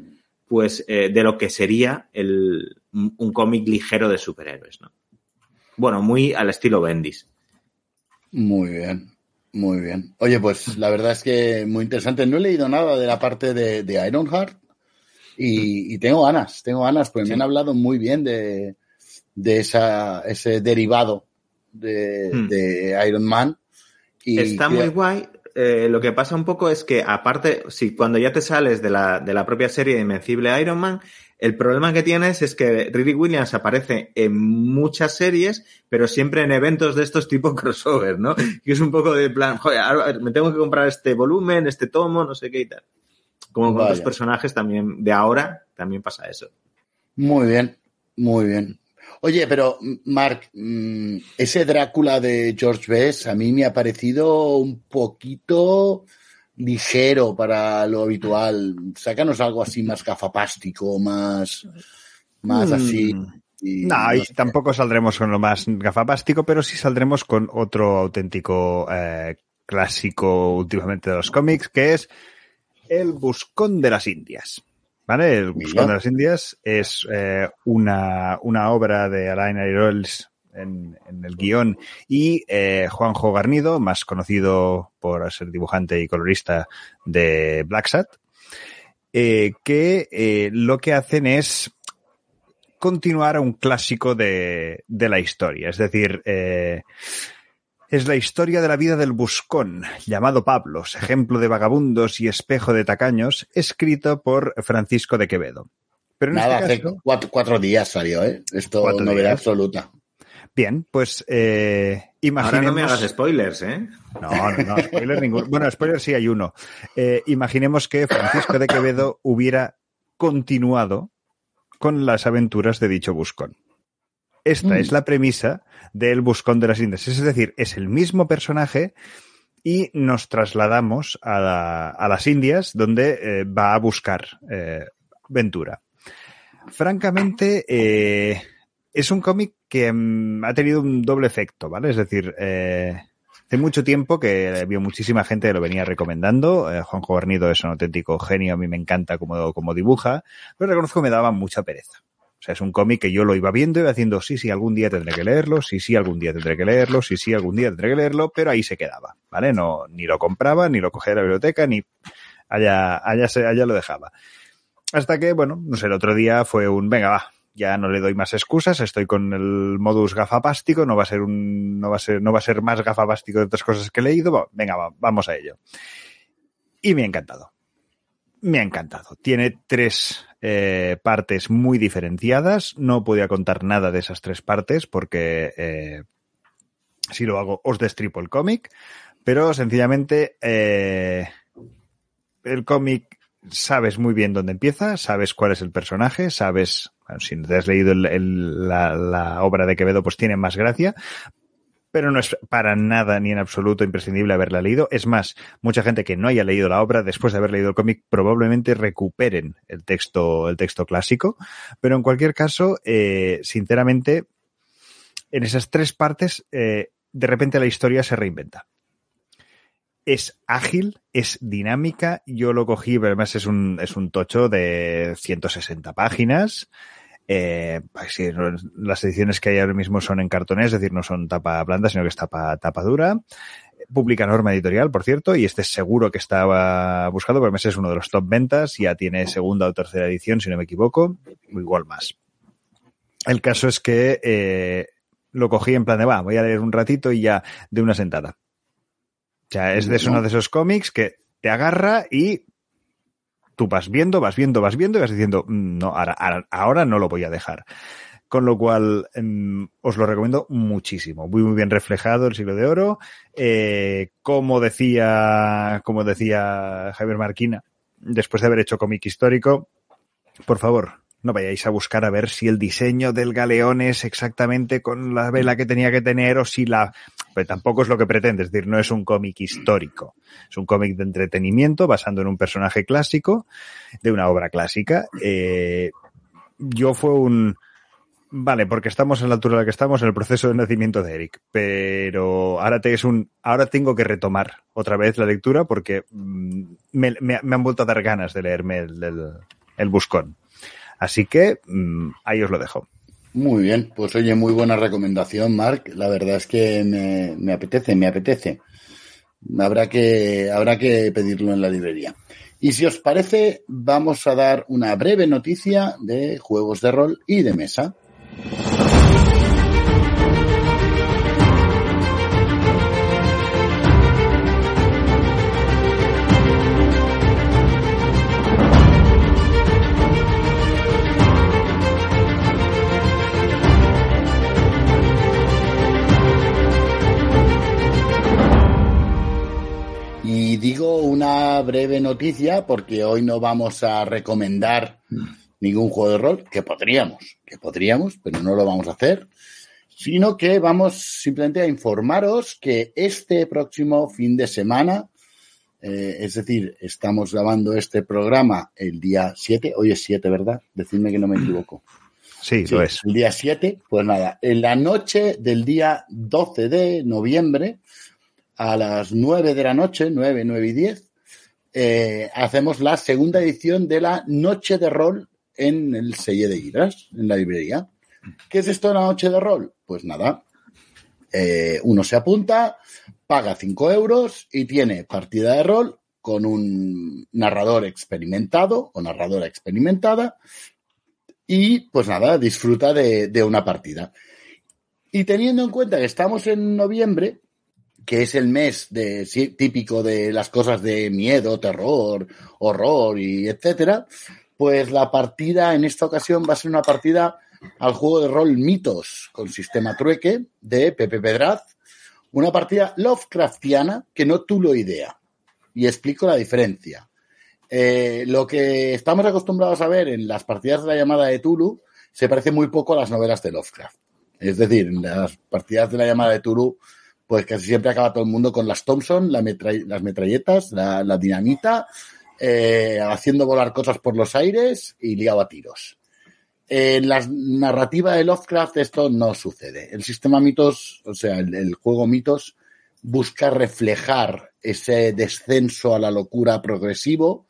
pues, eh, de lo que sería el, un, un cómic ligero de superhéroes, ¿no? Bueno, muy al estilo Bendis. Muy bien, muy bien. Oye, pues la verdad es que muy interesante. No he leído nada de la parte de, de Ironheart y, y, tengo ganas, tengo ganas, pues sí. me han hablado muy bien de, de esa, ese derivado de, hmm. de Iron Man. Y Está muy guay. Eh, lo que pasa un poco es que, aparte, si cuando ya te sales de la, de la propia serie de Invencible Iron Man, el problema que tienes es que Riri Williams aparece en muchas series, pero siempre en eventos de estos tipo crossover, ¿no? Que es un poco de plan, joder, me tengo que comprar este volumen, este tomo, no sé qué y tal. Como con otros personajes también de ahora, también pasa eso. Muy bien, muy bien. Oye, pero Mark, ese Drácula de George Best a mí me ha parecido un poquito ligero para lo habitual. Sácanos algo así más gafapástico, más, más mm. así. Y no, y tampoco saldremos con lo más gafapástico, pero sí saldremos con otro auténtico eh, clásico últimamente de los cómics, que es El Buscón de las Indias. ¿Vale? El Buscón de las Indias es eh, una, una obra de Alain Aroels en, en, el guion y eh, Juanjo Garnido, más conocido por ser dibujante y colorista de Black Sat, eh, que eh, lo que hacen es continuar a un clásico de, de la historia. Es decir, eh, es la historia de la vida del buscón, llamado Pablos, ejemplo de vagabundos y espejo de tacaños, escrito por Francisco de Quevedo. Pero Nada, este caso, hace cuatro, cuatro, días salió, ¿eh? Esto novedad absoluta. Bien, pues eh, imaginemos... Ahora no me hagas spoilers, ¿eh? No, no, no, spoiler ninguno. Bueno, spoiler sí hay uno. Eh, imaginemos que Francisco de Quevedo hubiera continuado con las aventuras de dicho buscón. Esta mm. es la premisa del Buscón de las Indias. Es decir, es el mismo personaje y nos trasladamos a, la, a las Indias donde eh, va a buscar eh, Ventura. Francamente, eh, es un cómic que um, ha tenido un doble efecto, ¿vale? Es decir, eh, hace mucho tiempo que vio muchísima gente que lo venía recomendando. Eh, Juanjo Garnido es un auténtico genio, a mí me encanta cómo, cómo dibuja, pero reconozco que me daba mucha pereza. O sea, es un cómic que yo lo iba viendo y iba haciendo, sí, sí, algún día tendré que leerlo, sí, sí, algún día tendré que leerlo, sí, sí, algún día tendré que leerlo, pero ahí se quedaba, ¿vale? No, ni lo compraba, ni lo cogía de la biblioteca, ni allá, allá, se, allá lo dejaba. Hasta que, bueno, no sé, el otro día fue un, venga, va, ya no le doy más excusas, estoy con el modus gafapástico, no va a ser un, no va a ser, no va a ser más gafapástico de otras cosas que he leído, venga, va, vamos a ello. Y me ha encantado. Me ha encantado. Tiene tres eh, partes muy diferenciadas. No podía contar nada de esas tres partes porque eh, si lo hago os destripo el cómic. Pero sencillamente eh, el cómic sabes muy bien dónde empieza, sabes cuál es el personaje, sabes, bueno, si te has leído la, obra de Quevedo, pues tiene más gracia, pero no es para nada ni en absoluto imprescindible haberla leído. Es más, mucha gente que no haya leído la obra después de haber leído el cómic probablemente recuperen el texto, el texto clásico, pero en cualquier caso, eh, sinceramente, en esas tres partes, eh, de repente la historia se reinventa es ágil, es dinámica. Yo lo cogí, pero además es un tocho de 160 páginas. Eh, sí, las ediciones que hay ahora mismo son en cartones, es decir, no son tapa blanda, sino que es tapa, tapa dura. Publica norma editorial, por cierto, y este seguro que estaba buscado, pero además es uno de los top ventas, ya tiene segunda o tercera edición, si no me equivoco, igual más. El caso es que eh, lo cogí en plan de, va, voy a leer un ratito y ya de una sentada. O sea, es de uno de esos cómics que te agarra y tú vas viendo, vas viendo, vas viendo y vas diciendo, mm, no, ahora, ahora no lo voy a dejar. Con lo cual, eh, os lo recomiendo muchísimo. Muy, muy bien reflejado el siglo de oro. Eh, como decía, como decía Javier Marquina, después de haber hecho cómic histórico, por favor, no vayáis a buscar a ver si el diseño del galeón es exactamente con la vela que tenía que tener o si la... Pero tampoco es lo que pretende, es decir, no es un cómic histórico, es un cómic de entretenimiento basando en un personaje clásico de una obra clásica. Eh, yo fue un... Vale, porque estamos en la altura en la que estamos en el proceso de nacimiento de Eric, pero ahora te es un, ahora tengo que retomar otra vez la lectura porque mm, me, me, han vuelto a dar ganas de leerme el, el buscón. Así que mmm, ahí os lo dejo. Muy bien, pues oye, muy buena recomendación, Mark. La verdad es que me, me apetece, me apetece. Habrá que, habrá que pedirlo en la librería. Y si os parece, vamos a dar una breve noticia de juegos de rol y de mesa. Digo una breve noticia porque hoy no vamos a recomendar ningún juego de rol, que podríamos, que podríamos, pero no lo vamos a hacer, sino que vamos simplemente a informaros que este próximo fin de semana, eh, es decir, estamos grabando este programa el día 7, hoy es 7, ¿verdad? Decidme que no me equivoco. Sí, lo es. El día 7, pues nada, en la noche del día 12 de noviembre, a las 9 de la noche, 9, 9 y 10, eh, hacemos la segunda edición de la Noche de Rol en el Selle de Iras, en la librería. ¿Qué es esto de la Noche de Rol? Pues nada, eh, uno se apunta, paga 5 euros y tiene partida de rol con un narrador experimentado o narradora experimentada y pues nada, disfruta de, de una partida. Y teniendo en cuenta que estamos en noviembre, que es el mes típico de las cosas de miedo, terror, horror y etcétera, pues la partida en esta ocasión va a ser una partida al juego de rol Mitos con sistema trueque de Pepe Pedraz, una partida Lovecraftiana que no lo idea. Y explico la diferencia. Eh, lo que estamos acostumbrados a ver en las partidas de la llamada de Tulu se parece muy poco a las novelas de Lovecraft. Es decir, en las partidas de la llamada de Tulu pues casi siempre acaba todo el mundo con las Thompson, las metralletas, la, dinamita, eh, haciendo volar cosas por los aires y liado a tiros. En la narrativa de Lovecraft esto no sucede. El sistema mitos, o sea, el, juego mitos, busca reflejar ese descenso a la locura progresivo,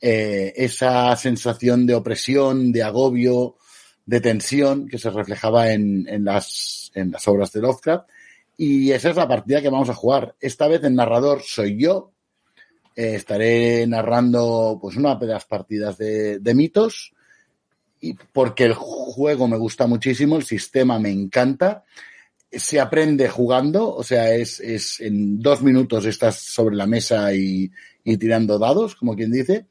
eh, esa sensación de opresión, de agobio, de tensión que se reflejaba en las obras de Lovecraft y esa es la partida que vamos a jugar. Esta vez el narrador soy yo. Eh, estaré narrando pues una de las partidas de, mitos. Y porque el juego me gusta muchísimo, el sistema me encanta. Se aprende jugando, o sea, es, es en dos minutos estás sobre la mesa y, y tirando dados, como quien dice.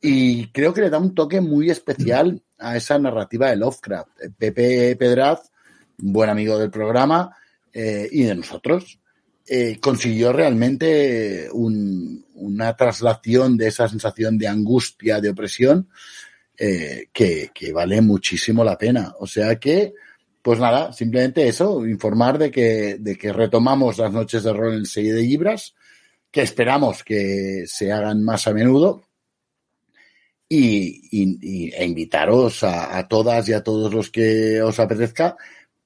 Y creo que le da un toque muy especial a esa narrativa de Lovecraft. Pepe Pedraz, buen amigo del programa, eh, y de nosotros, eh, consiguió realmente una traslación de esa sensación de angustia, de opresión, eh, que, vale muchísimo la pena. O sea que, pues nada, simplemente eso, informar de que, de que retomamos las noches de rol en sello de Libras, que esperamos que se hagan más a menudo. Y, e invitaros a, a todas y a todos los que os apetezca.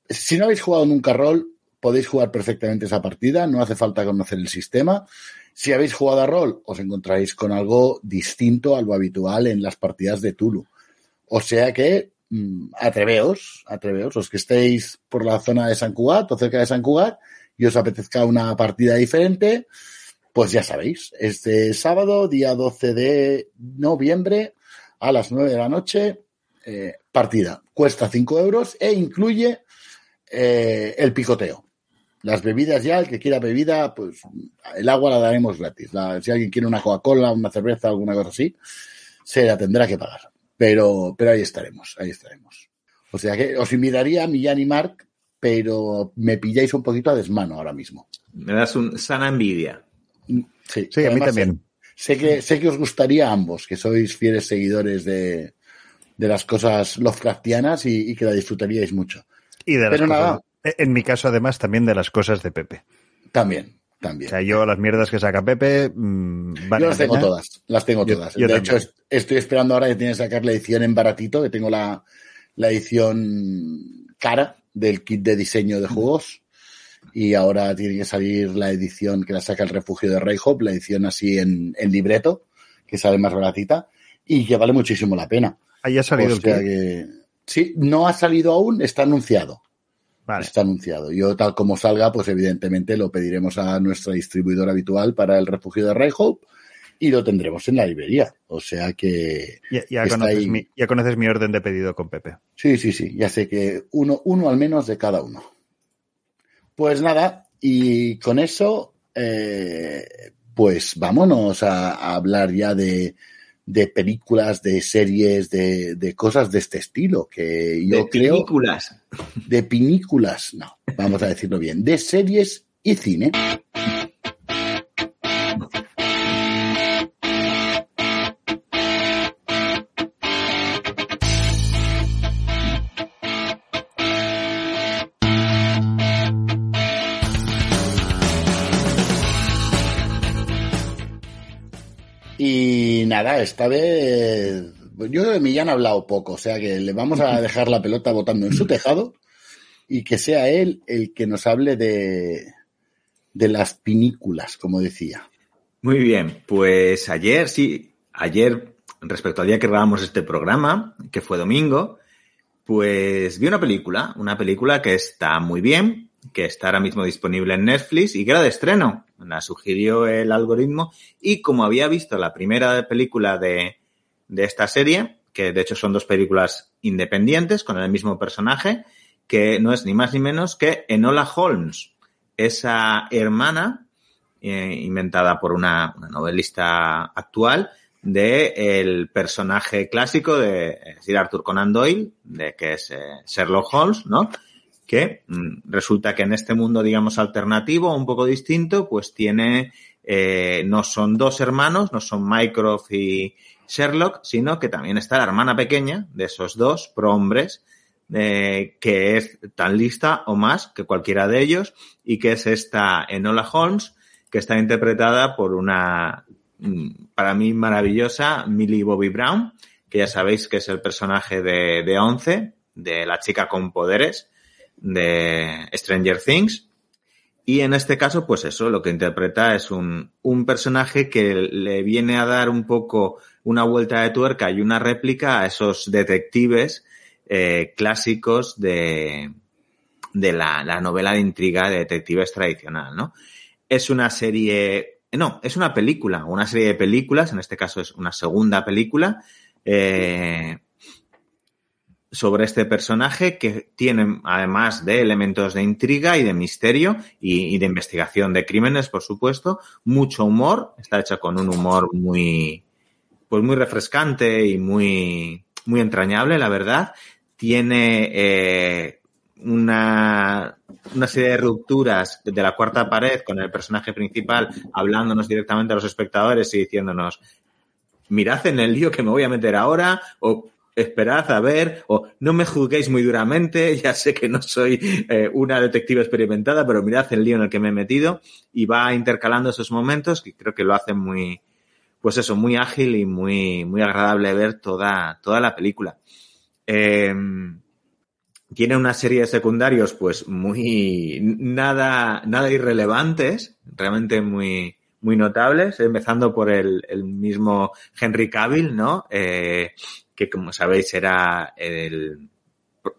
Si no habéis jugado nunca rol, podéis jugar perfectamente esa partida, no hace falta conocer el sistema. Si habéis jugado a rol, os encontraréis con algo distinto a lo habitual en las partidas de Tulu. O sea que mm, atreveos, atreveos, los que estéis por la zona de San Cugat o cerca de San Cugat y os apetezca una partida diferente, pues ya sabéis, este sábado, día 12 de noviembre, a las 9 de la noche, eh, partida. Cuesta 5 euros e incluye eh, el picoteo. Las bebidas ya, el que quiera bebida, pues el agua la daremos gratis. si alguien quiere una Coca-Cola, una cerveza, alguna cosa así, se la tendrá que pagar. Pero, pero ahí estaremos, ahí estaremos. O sea que os invitaría a Millán y Mark, pero me pilláis un poquito a desmano ahora mismo. Me das un sana envidia. Sí, a mí también. Sé, que, sé que os gustaría a ambos, que sois fieles seguidores de, de las cosas Lovecraftianas y, y que la disfrutaríais mucho. Y de Pero nada, e, en mi caso, además, también de las cosas de Pepe. También, también. O sea, yo las mierdas que saca Pepe. Mmm, yo las tengo todas, las tengo todas. de hecho, estoy esperando ahora que tiene que sacar la edición en baratito, que tengo la, la edición cara del kit de diseño de juegos. Y ahora tiene que salir la edición que la saca el refugio de Rayhop, la edición así en, en libreto, que sale más baratita y que vale muchísimo la pena. Ahí ha salido el que Sí, no ha salido aún, está anunciado. Vale. Está anunciado. Yo, tal como salga, pues evidentemente lo pediremos a nuestra distribuidora habitual para el refugio de Rayhope y lo tendremos en la librería. O sea que. Ya, conoces, mi, ya conoces, mi, orden de pedido con Pepe. Sí, sí, sí. Ya sé que uno, uno al menos de cada uno. Pues nada, y con eso, eh, pues vámonos a hablar ya de, de películas, de series, de, de, cosas de este estilo, que yo de creo... De pinículas, no, vamos a decirlo bien, de series y cine. Nada, esta vez yo de Millán he hablado poco, o sea que le vamos a dejar la pelota botando en su tejado y que sea él el que nos hable de, de las pinículas, como decía. Muy bien, pues ayer, sí, ayer, respecto al día que grabamos este programa, que fue domingo, pues vi una película, una película que está muy bien, que está ahora mismo disponible en Netflix y que era de estreno. La sugirió el algoritmo y como había visto la primera película de, de esta serie, que de hecho son dos películas independientes con el mismo personaje, que no es ni más ni menos que Enola Holmes, esa hermana eh, inventada por una, una, novelista actual de el personaje clásico de Sir Arthur Conan Doyle, de que es eh, Sherlock Holmes, ¿no? Que mm, resulta que en este mundo, digamos, alternativo, un poco distinto, pues tiene, eh, no son dos hermanos, no son Mycroft y Sherlock, sino que también está la hermana pequeña de esos dos prohombres, eh, que es tan lista o más que cualquiera de ellos, y que es esta Enola Holmes, que está interpretada por una, mm, para mí, maravillosa Millie Bobby Brown, que ya sabéis que es el personaje de, de Once, de la chica con poderes, de Stranger Things. Y en este caso, pues eso, lo que interpreta es un, un personaje que le viene a dar un poco una vuelta de tuerca y una réplica a esos detectives eh, clásicos de, de la, la, novela de intriga de detectives tradicional, ¿no? Es una serie, no, es una película, una serie de películas, en este caso es una segunda película, eh, sobre este personaje que tiene, además de elementos de intriga y de misterio y, de investigación de crímenes, por supuesto, mucho humor. Está hecha con un humor muy, pues muy refrescante y muy, muy entrañable, la verdad. Tiene eh, una, una serie de rupturas de la cuarta pared con el personaje principal hablándonos directamente a los espectadores y diciéndonos mirad en el lío que me voy a meter ahora o esperad a ver, o no me juzguéis muy duramente, ya sé que no soy eh, una detective experimentada, pero mirad el lío en el que me he metido y va intercalando esos momentos que creo que lo hace muy, pues eso, muy ágil y muy, muy agradable ver toda, toda la película. Eh, tiene una serie de secundarios, pues muy, nada, nada irrelevantes, realmente muy, muy notables, empezando por el, el mismo Henry Cavill, ¿no? Eh, que como sabéis era el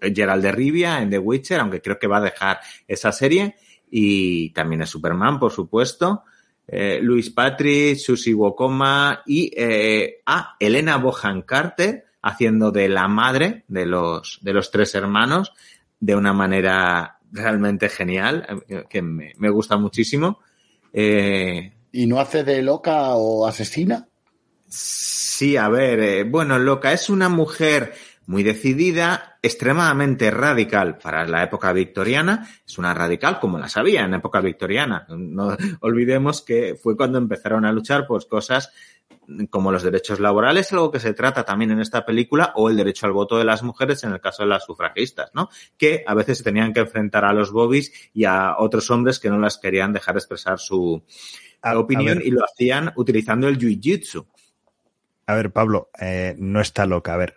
Gerald de Rivia en The Witcher, aunque creo que va a dejar esa serie, y también es Superman, por supuesto. Eh, Luis Patrick, Susie Wokoma y eh, ah, Elena Bohan Carter haciendo de la madre de los, de los tres hermanos de una manera realmente genial, que me, me gusta muchísimo. Eh, ¿Y no hace de loca o asesina? Sí, a ver, eh, bueno, Loca es una mujer muy decidida, extremadamente radical para la época victoriana. Es una radical como la sabía en la época victoriana. No olvidemos que fue cuando empezaron a luchar pues cosas como los derechos laborales, algo que se trata también en esta película, o el derecho al voto de las mujeres en el caso de las sufragistas, ¿no? Que a veces se tenían que enfrentar a los bobbies y a otros hombres que no las querían dejar expresar su a, opinión a y lo hacían utilizando el jiu-jitsu. A ver, Pablo, eh, no está loca. A ver,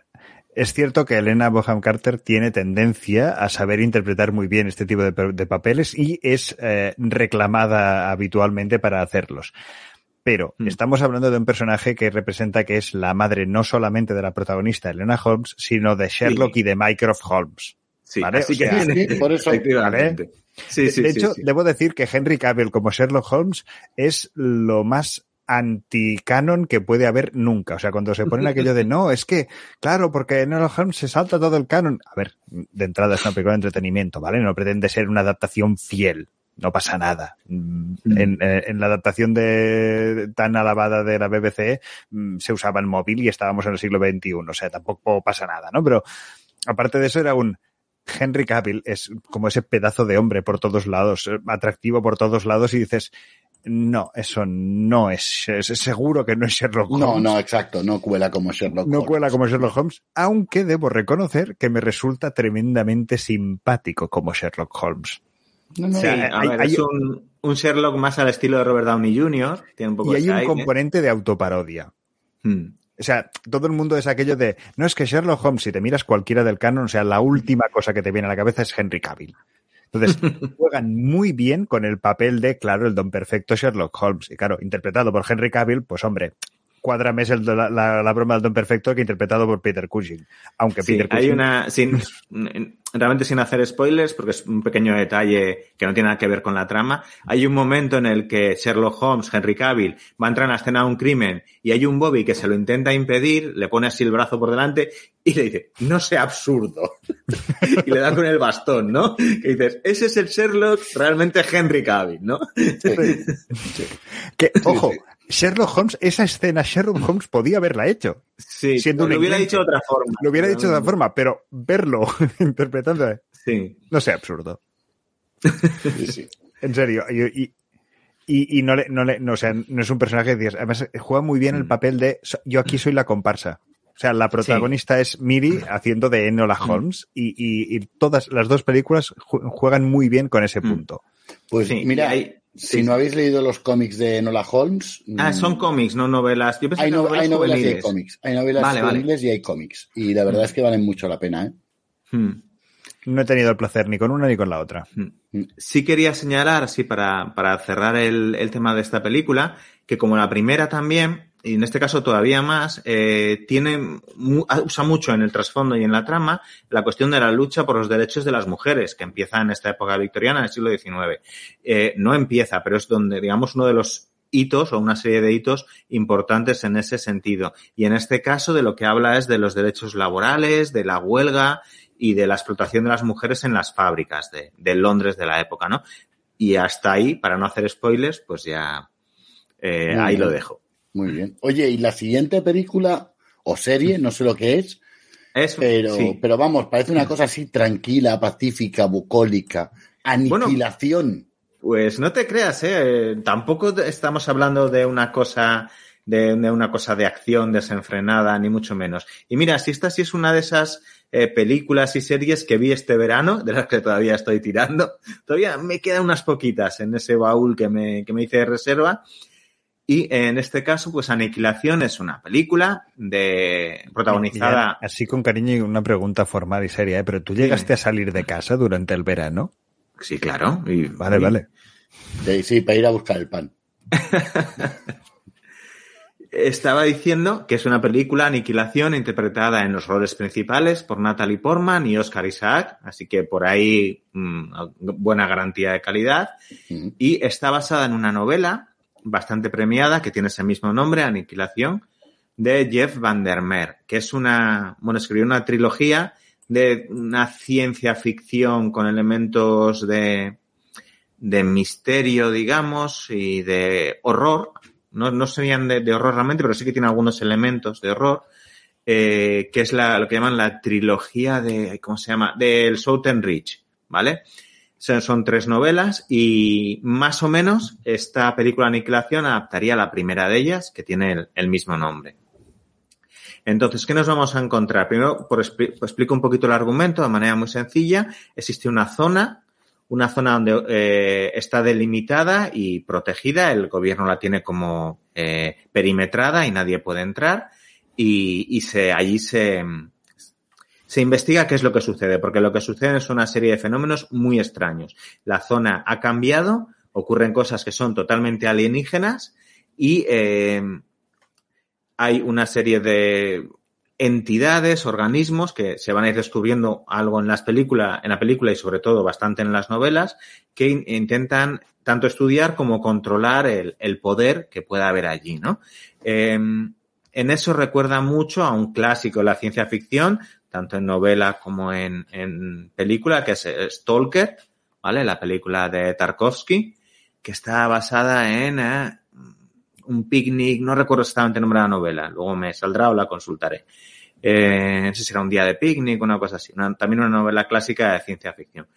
es cierto que Elena Boham Carter tiene tendencia a saber interpretar muy bien este tipo de, de papeles y es eh, reclamada habitualmente para hacerlos. Pero Mm. estamos hablando de un personaje que representa que es la madre no solamente de la protagonista Elena Holmes, sino de Sherlock Sí. y de Mycroft Holmes. Sí, Vale, así o que sea, Sí, por eso. efectivamente. Sí, sí, de sí, hecho, debo decir que Henry Cavill como Sherlock Holmes es lo más anti-canon que puede haber nunca. O sea, cuando se ponen aquello de no, es que, claro, porque en Sherlock Holmes se salta todo el canon. A ver, de entrada es una película de entretenimiento, ¿vale? No pretende ser una adaptación fiel. No pasa nada. Mm, En, eh, en la adaptación de tan alabada de la BBC mm, se usaba el móvil y estábamos en el siglo XXI. O sea, tampoco pasa nada, ¿no? Pero aparte de eso era un Henry Cavill es como ese pedazo de hombre por todos lados, eh, atractivo por todos lados y dices, no, eso no es, es seguro que no es Sherlock Holmes. No, no, exacto, no cuela como Sherlock No Holmes. cuela como Sherlock Holmes, aunque debo reconocer que me resulta tremendamente simpático como Sherlock Holmes. No, no, Sí, sea, a hay- ver, hay- es un, un Sherlock más al estilo de Robert Downey Jr. Tiene un poco Y hay un aire. componente de autoparodia. Hmm. O sea, todo el mundo es aquello de, no es que Sherlock Holmes, si te miras cualquiera del canon, o sea, la última cosa que te viene a la cabeza es Henry Cavill. Entonces, juegan muy bien con el papel de, claro, el don perfecto Sherlock Holmes. Y claro, interpretado por Henry Cavill, pues hombre, cuádrame es el, la, la- la broma del don perfecto que interpretado por Peter Cushing. Aunque Sí, Peter hay Cushing... una, sin, realmente sin hacer spoilers, porque es un pequeño detalle que no tiene nada que ver con la trama. Hay un momento en el que Sherlock Holmes, Henry Cavill, va a entrar en la escena de un crimen y hay un Bobby que se lo intenta impedir, le pone así el brazo por delante y le dice, no sea absurdo. y le da con el bastón, ¿no? Que dices, ese es el Sherlock realmente Henry Cavill, ¿no? Que, ojo, Sherlock Holmes, esa escena Sherlock Holmes podía haberla hecho. Sí, Siendo un lo hubiera dicho de otra forma. Lo hubiera dicho de otra forma, pero verlo interpretando, Sí. no sé, absurdo. sí, sí. En serio. Y, y, y- y no le, no le, no, o sea, no es un personaje que dices, además juega muy bien el Mm. papel de yo aquí soy la comparsa. O sea, la protagonista es Miri haciendo de Enola Mm. Holmes y, y- y todas las dos películas ju- juegan muy bien con ese Mm. punto. Pues Sí, mira, y si sí. no habéis leído los cómics de Enola Holmes. Ah, mm, son cómics, no novelas. Yo pensé Hay, que novelas hay novelas y hay juveniles. cómics. Hay novelas Vale, vale. juveniles y hay cómics. Y la verdad Mm. es que valen mucho la pena, ¿eh? Hmm. No he tenido el placer ni con una ni con la otra. Sí quería señalar, así para, para cerrar el, el tema de esta película, que como la primera también, y en este caso todavía más, eh, tiene, mu- usa mucho en el trasfondo y en la trama la cuestión de la lucha por los derechos de las mujeres, que empieza en esta época victoriana, en el siglo XIX. Eh, no empieza, pero es donde, digamos, uno de los hitos o una serie de hitos importantes en ese sentido. Y en este caso de lo que habla es de los derechos laborales, de la huelga y de la explotación de las mujeres en las fábricas de, de Londres de la época, ¿no? Y hasta ahí, para no hacer spoilers, pues ya eh, ahí lo dejo. Muy bien. Oye, y la siguiente película o serie, no sé lo que es, Es, pero, sí. pero vamos, parece una cosa así tranquila, pacífica, bucólica. Aniquilación. Pues no te creas, ¿eh? Tampoco estamos hablando de una cosa de, de una cosa de acción desenfrenada, ni mucho menos. Y mira, si esta sí es una de esas eh, películas y series que vi este verano, de las que todavía estoy tirando, todavía me quedan unas poquitas en ese baúl que me, que me hice de reserva. Y en este caso, pues Aniquilación es una película de protagonizada. Ya, así con cariño y una pregunta formal y seria, ¿eh? pero tú llegaste a salir de casa durante el verano. Sí, claro. Y, Vale, y- vale. Sí, sí, para ir a buscar el pan. Estaba diciendo que es una película Aniquilación interpretada en los roles principales por Natalie Portman y Oscar Isaac, así que por ahí mm, buena garantía de calidad. Mm. Y está basada en una novela bastante premiada que tiene ese mismo nombre, Aniquilación, de Jeff Van der Meer, que es una, bueno, escribió una trilogía de una ciencia ficción con elementos de, de misterio, digamos, y de horror. No, no serían de, de horror realmente, pero sí que tiene algunos elementos de horror, eh, que es la, lo que llaman la trilogía de, ¿cómo se llama? Del Southern Reach, ¿vale? Son, tres novelas y más o menos esta película Aniquilación adaptaría la primera de ellas, que tiene el, mismo nombre. Entonces, ¿qué nos vamos a encontrar? Primero, por pues explico un poquito el argumento de manera muy sencilla. Existe una zona, una zona donde eh, está delimitada y protegida. El gobierno la tiene como eh, perimetrada y nadie puede entrar. Y, y se, allí se, se investiga qué es lo que sucede, porque lo que sucede es una serie de fenómenos muy extraños. La zona ha cambiado, ocurren cosas que son totalmente alienígenas y eh, hay una serie de entidades, organismos que se van a ir descubriendo algo en las películas, en la película y sobre todo bastante en las novelas, que intentan tanto estudiar como controlar el, poder que pueda haber allí, ¿no? Eh, en eso recuerda mucho a un clásico de la ciencia ficción, tanto en novela como en, en película, que es Stalker, ¿vale? La película de Tarkovsky, que está basada en eh, un picnic, no recuerdo exactamente el nombre de la novela, luego me saldrá o la consultaré. Eh, no sé si era un día de picnic, una cosa así. También una novela clásica de ciencia ficción.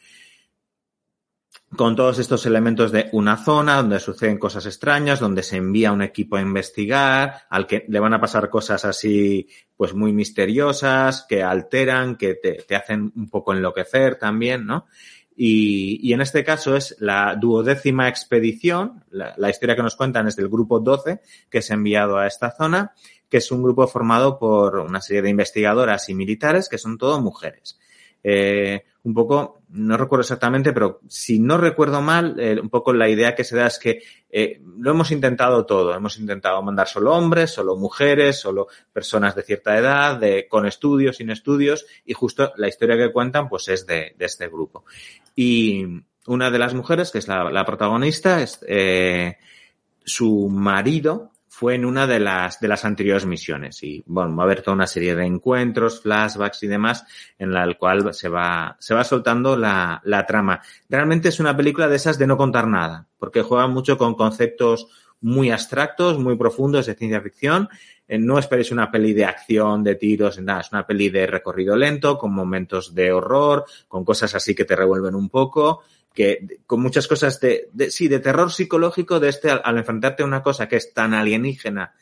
Con todos estos elementos de una zona donde suceden cosas extrañas, donde se envía un equipo a investigar, al que le van a pasar cosas así, pues muy misteriosas, que alteran, que te, te hacen un poco enloquecer también, ¿no? Y, y, en este caso es la duodécima expedición, la, historia que nos cuentan es del grupo 12 que es enviado a esta zona, que es un grupo formado por una serie de investigadoras y militares que son todo mujeres. Eh, un poco, no recuerdo exactamente, pero si no recuerdo mal, eh, un poco la idea que se da es que eh, lo hemos intentado todo. Hemos intentado mandar solo hombres, solo mujeres, solo personas de cierta edad, de, con estudios, sin estudios, y justo la historia que cuentan, pues es de, de este grupo. Y una de las mujeres, que es la, protagonista, es eh, su marido fue en una de las, de las anteriores misiones. Y bueno, va a haber toda una serie de encuentros, flashbacks y demás, en la cual se va, se va soltando la, la trama. Realmente es una película de esas de no contar nada, porque juega mucho con conceptos muy abstractos, muy profundos de ciencia ficción. Eh, no esperéis una peli de acción, de tiros, nada. Es una peli de recorrido lento, con momentos de horror, con cosas así que te revuelven un poco que con muchas cosas de, de, sí, de terror psicológico de este al, al, enfrentarte a una cosa que es tan alienígena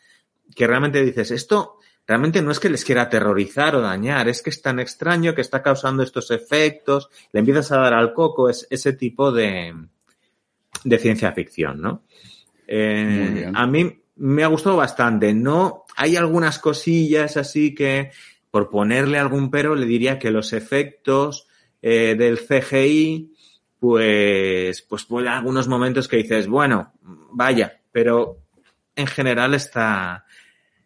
que realmente dices, esto realmente no es que les quiera aterrorizar o dañar, es que es tan extraño que está causando estos efectos, le empiezas a dar al coco, es ese tipo de, de ciencia ficción, ¿no? Eh, a mí me ha gustado bastante, ¿no? Hay algunas cosillas así que, por ponerle algún pero, le diría que los efectos eh, del CGI pues, pues puede algunos momentos que dices, bueno, vaya, pero en general está,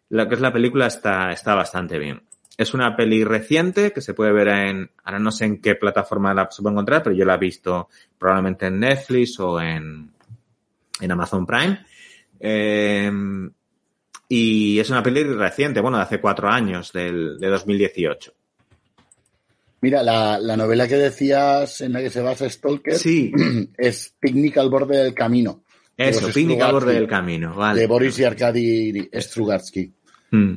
lo que es la película está, está bastante bien. Es una peli reciente que se puede ver en, ahora no sé en qué plataforma la se puede encontrar, pero yo la he visto probablemente en Netflix o en, en Amazon Prime. Eh, y es una peli reciente, bueno, de hace cuatro años, del, de 2018. Mira, la, la, novela que decías en la que se basa Stalker sí. es Picnic al borde del camino. Eso, Picnic al borde del camino, vale. De Boris y Arkady Strugatsky. Mm.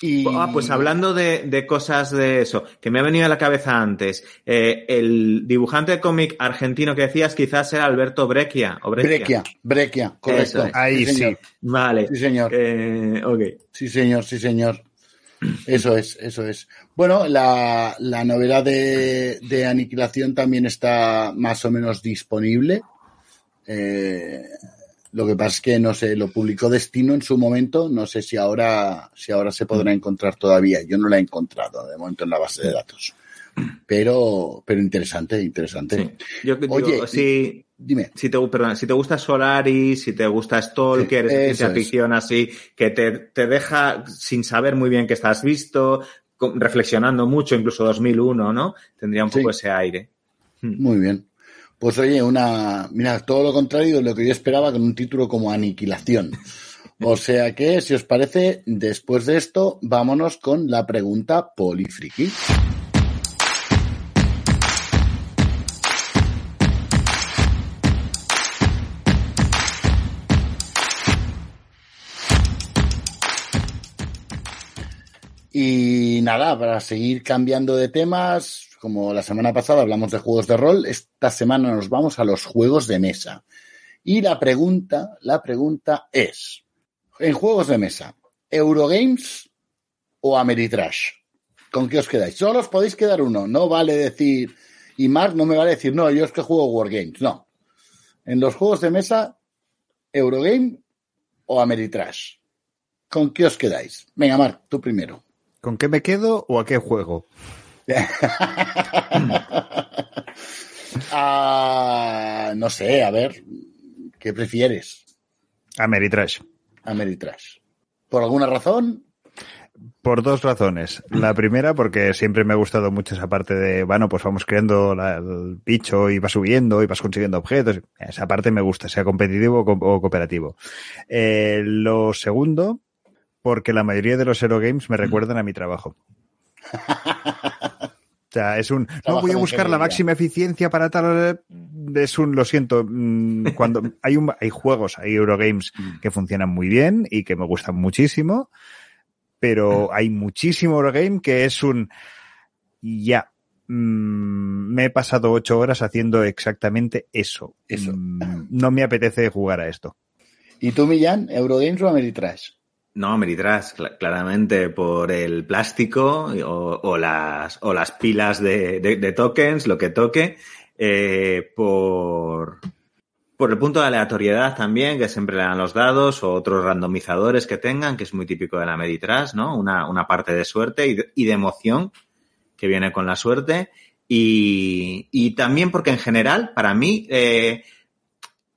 Y... Ah, pues hablando de, de, cosas de eso, que me ha venido a la cabeza antes, eh, el dibujante de cómic argentino que decías quizás era Alberto Breccia. O Breccia, Breccia, correcto. Es. Ahí sí, sí. Vale. Sí, señor. Eh, ok. Sí, señor, sí, señor. Eso es, eso es. Bueno, la, la novela de, de, Aniquilación también está más o menos disponible. Eh, lo que pasa es que no sé, lo publicó Destino en su momento, no sé si ahora, si ahora se podrá encontrar todavía. Yo no la he encontrado de momento en la base de datos. Pero, pero interesante, interesante. Sí. Yo digo, Oye, si, dime. Si te, perdón, si te gusta Solaris, si te gusta Stalker, sí, ciencia ficción así, que te, te deja sin saber muy bien que estás visto, reflexionando mucho, incluso 2001, ¿no? Tendría un poco sí. ese aire. Muy bien. Pues oye, una, mira, todo lo contrario de lo que yo esperaba con un título como Aniquilación. O sea que, si os parece, después de esto, vámonos con la pregunta polifriki. Y nada, para seguir cambiando de temas, como la semana pasada hablamos de juegos de rol, esta semana nos vamos a los juegos de mesa. Y la pregunta, la pregunta es, en juegos de mesa, ¿Eurogames o Ameritrash? ¿Con qué os quedáis? Solo os podéis quedar uno, no vale decir, y Mark no me vale decir, no, yo es que juego Wargames, no. En los juegos de mesa, ¿Eurogame o Ameritrash? ¿Con qué os quedáis? Venga, Mark, tú primero. ¿Con qué me quedo o a qué juego? uh, no sé, a ver, ¿qué prefieres? Ameritrash. Ameritrash. ¿Por alguna razón? Por dos razones. La primera, porque siempre me ha gustado mucho esa parte de, bueno, pues vamos creando el bicho y va subiendo y vas consiguiendo objetos. Esa parte me gusta, sea competitivo o cooperativo. Eh, lo segundo, porque la mayoría de los Hero Games me recuerdan a mi trabajo. O sea, es un. No voy a buscar la máxima eficiencia para tal. Es un. Lo siento. Mm, cuando hay un, hay juegos, hay Eurogames mm. que funcionan muy bien y que me gustan muchísimo, pero hay muchísimo Eurogame que es un. Ya. Mm, me he pasado ocho horas haciendo exactamente eso. Eso. no me apetece jugar a esto. ¿Y tú, Millán, Eurogames o Ameritrash? No, Meritrash, claramente por el plástico o, las, o las pilas de, tokens, lo que toque, eh, por, por el punto de aleatoriedad también, que siempre le dan los dados o otros randomizadores que tengan, que es muy típico de la Meritrash, ¿no? Una, una parte de suerte y de, emoción que viene con la suerte. Y, y también porque en general, para mí, eh,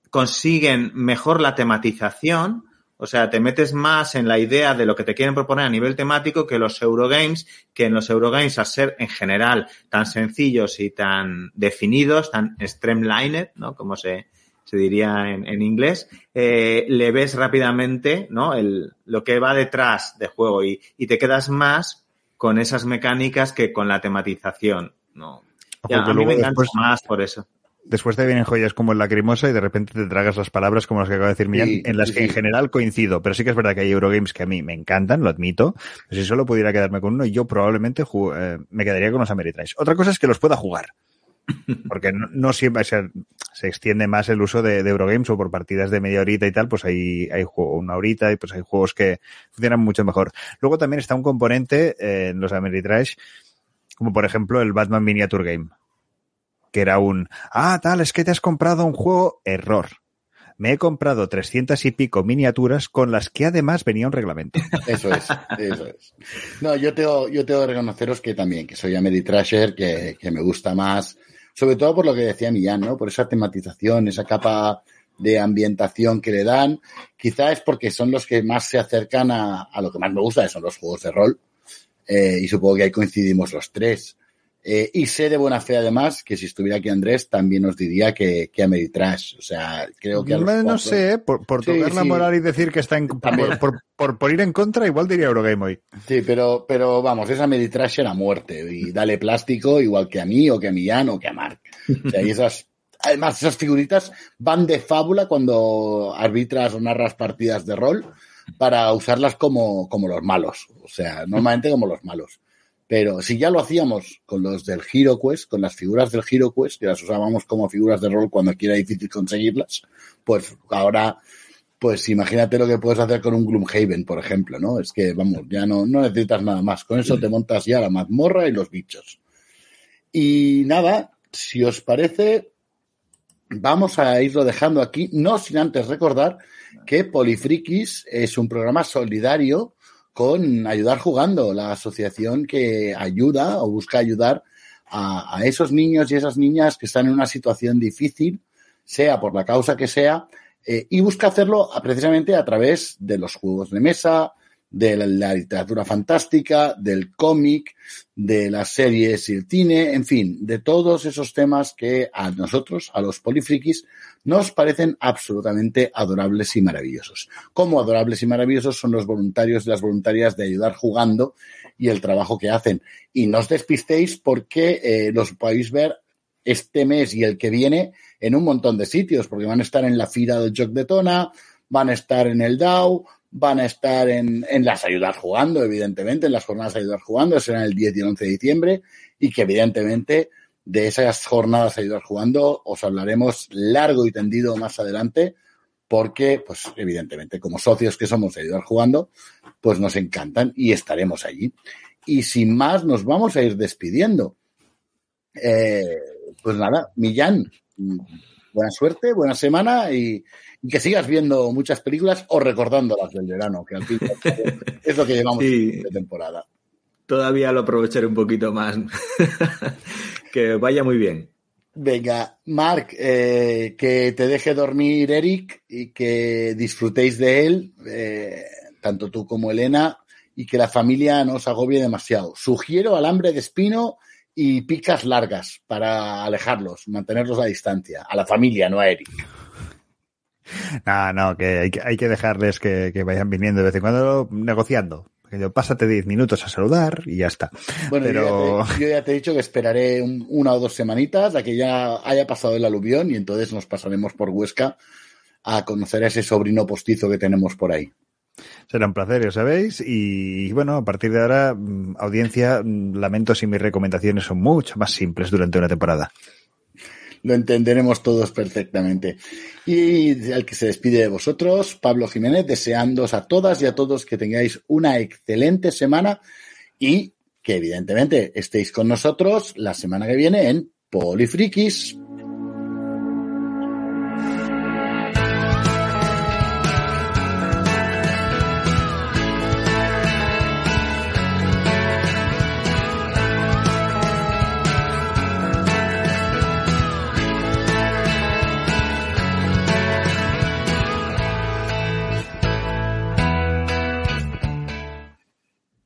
consiguen mejor la tematización o sea, te metes más en la idea de lo que te quieren proponer a nivel temático que los Eurogames, que en los Eurogames, a ser en general tan sencillos y tan definidos, tan streamlined, ¿no? Como se, se diría en, inglés, eh, le ves rápidamente, ¿no? El, lo que va detrás de juego y, y te quedas más con esas mecánicas que con la tematización, ¿no? a mí me encanta más por eso. Después te vienen joyas como el lacrimosa y de repente te tragas las palabras como las que acaba de decir Millán, en las que en general coincido. Pero sí que es verdad que hay Eurogames que a mí me encantan, lo admito. Pero si solo pudiera quedarme con uno, yo probablemente eh, me quedaría con los Ameritrash. Otra cosa es que los pueda jugar. Porque no, siempre se, se, extiende más el uso de, Eurogames o por partidas de media horita y tal, pues hay, hay juego, una horita y pues hay juegos que funcionan mucho mejor. Luego también está un componente eh, en los Ameritrash, como por ejemplo el Batman Miniature Game que era un, ah, tal, es que te has comprado un juego, error. Me he comprado trescientas y pico miniaturas con las que además venía un reglamento. Eso es, eso es. No, yo tengo, yo tengo que reconoceros que también, que soy a Meditrasher, que, que me gusta más, sobre todo por lo que decía Millán, ¿no? Por esa tematización, esa capa de ambientación que le dan. Quizá es porque son los que más se acercan a, a lo que más me gusta, que son los juegos de rol. Eh, y supongo que ahí coincidimos los tres. Eh, y sé de buena fe, además, que si estuviera aquí Andrés, también nos diría que, que Ameritrash. O sea, creo que. no, sé, por, por tocar la moral y decir que está en. Por, por, por, ir en contra, igual diría Eurogame hoy. Sí, pero, pero vamos, esa Ameritrash era muerte. Y dale plástico, igual que a mí, o que a Millán, o que a Mark. O sea, y esas. Además, esas figuritas van de fábula cuando arbitras o narras partidas de rol para usarlas como, como los malos. O sea, normalmente como los malos. Pero si ya lo hacíamos con los del Hero Quest, con las figuras del Hero Quest, que las usábamos como figuras de rol cuando aquí era difícil conseguirlas, pues ahora, pues imagínate lo que puedes hacer con un Gloomhaven, por ejemplo, ¿no? Es que, vamos, ya no, no necesitas nada más. Con eso te montas ya la mazmorra y los bichos. Y nada, si os parece, vamos a irlo dejando aquí, no sin antes recordar que Polifrikis es un programa solidario con Ayudar Jugando, la asociación que ayuda o busca ayudar a, esos niños y esas niñas que están en una situación difícil, sea por la causa que sea, eh, y busca hacerlo precisamente a través de los juegos de mesa, de la literatura fantástica, del cómic, de las series y el cine, en fin, de todos esos temas que a nosotros, a los polifrikis, nos parecen absolutamente adorables y maravillosos. Como adorables y maravillosos son los voluntarios y las voluntarias de ayudar jugando y el trabajo que hacen. Y no os despistéis porque eh, los podéis ver este mes y el que viene en un montón de sitios, porque van a estar en la fila del Joc de Tona, van a estar en el DAO, van a estar en, en las ayudas jugando, evidentemente, en las jornadas de ayudar jugando, serán el 10 y el 11 de diciembre, y que evidentemente de esas jornadas de ayudar jugando os hablaremos largo y tendido más adelante, porque, pues, evidentemente, como socios que somos de ayudar jugando, pues nos encantan y estaremos allí. Y sin más, nos vamos a ir despidiendo. Eh, pues nada, Millán, buena suerte, buena semana y, que sigas viendo muchas películas o recordando las del verano, que al fin es lo que llevamos de temporada. Todavía lo aprovecharé un poquito más. Que vaya muy bien. Venga, Marc, eh, que te deje dormir Eric y que disfrutéis de él, eh, tanto tú como Elena, y que la familia no os agobie demasiado. Sugiero alambre de espino y picas largas para alejarlos, mantenerlos a distancia. A la familia, no a Eric. No, no, que hay que, hay que dejarles que, que vayan viniendo de vez en cuando negociando. Yo, pásate 10 minutos a saludar y ya está. Bueno, Pero... yo, ya te, yo, ya te, he dicho que esperaré un, una o dos semanitas a que ya haya pasado el aluvión y entonces nos pasaremos por Huesca a conocer a ese sobrino postizo que tenemos por ahí. Será un placer, ya sabéis. Y bueno, a partir de ahora, mm, audiencia, mm, lamento si mis recomendaciones son mucho más simples durante una temporada. Lo entenderemos todos perfectamente. Y al que se despide de vosotros, Pablo Jiménez, deseándos a todas y a todos que tengáis una excelente semana y que evidentemente estéis con nosotros la semana que viene en Polifrikis.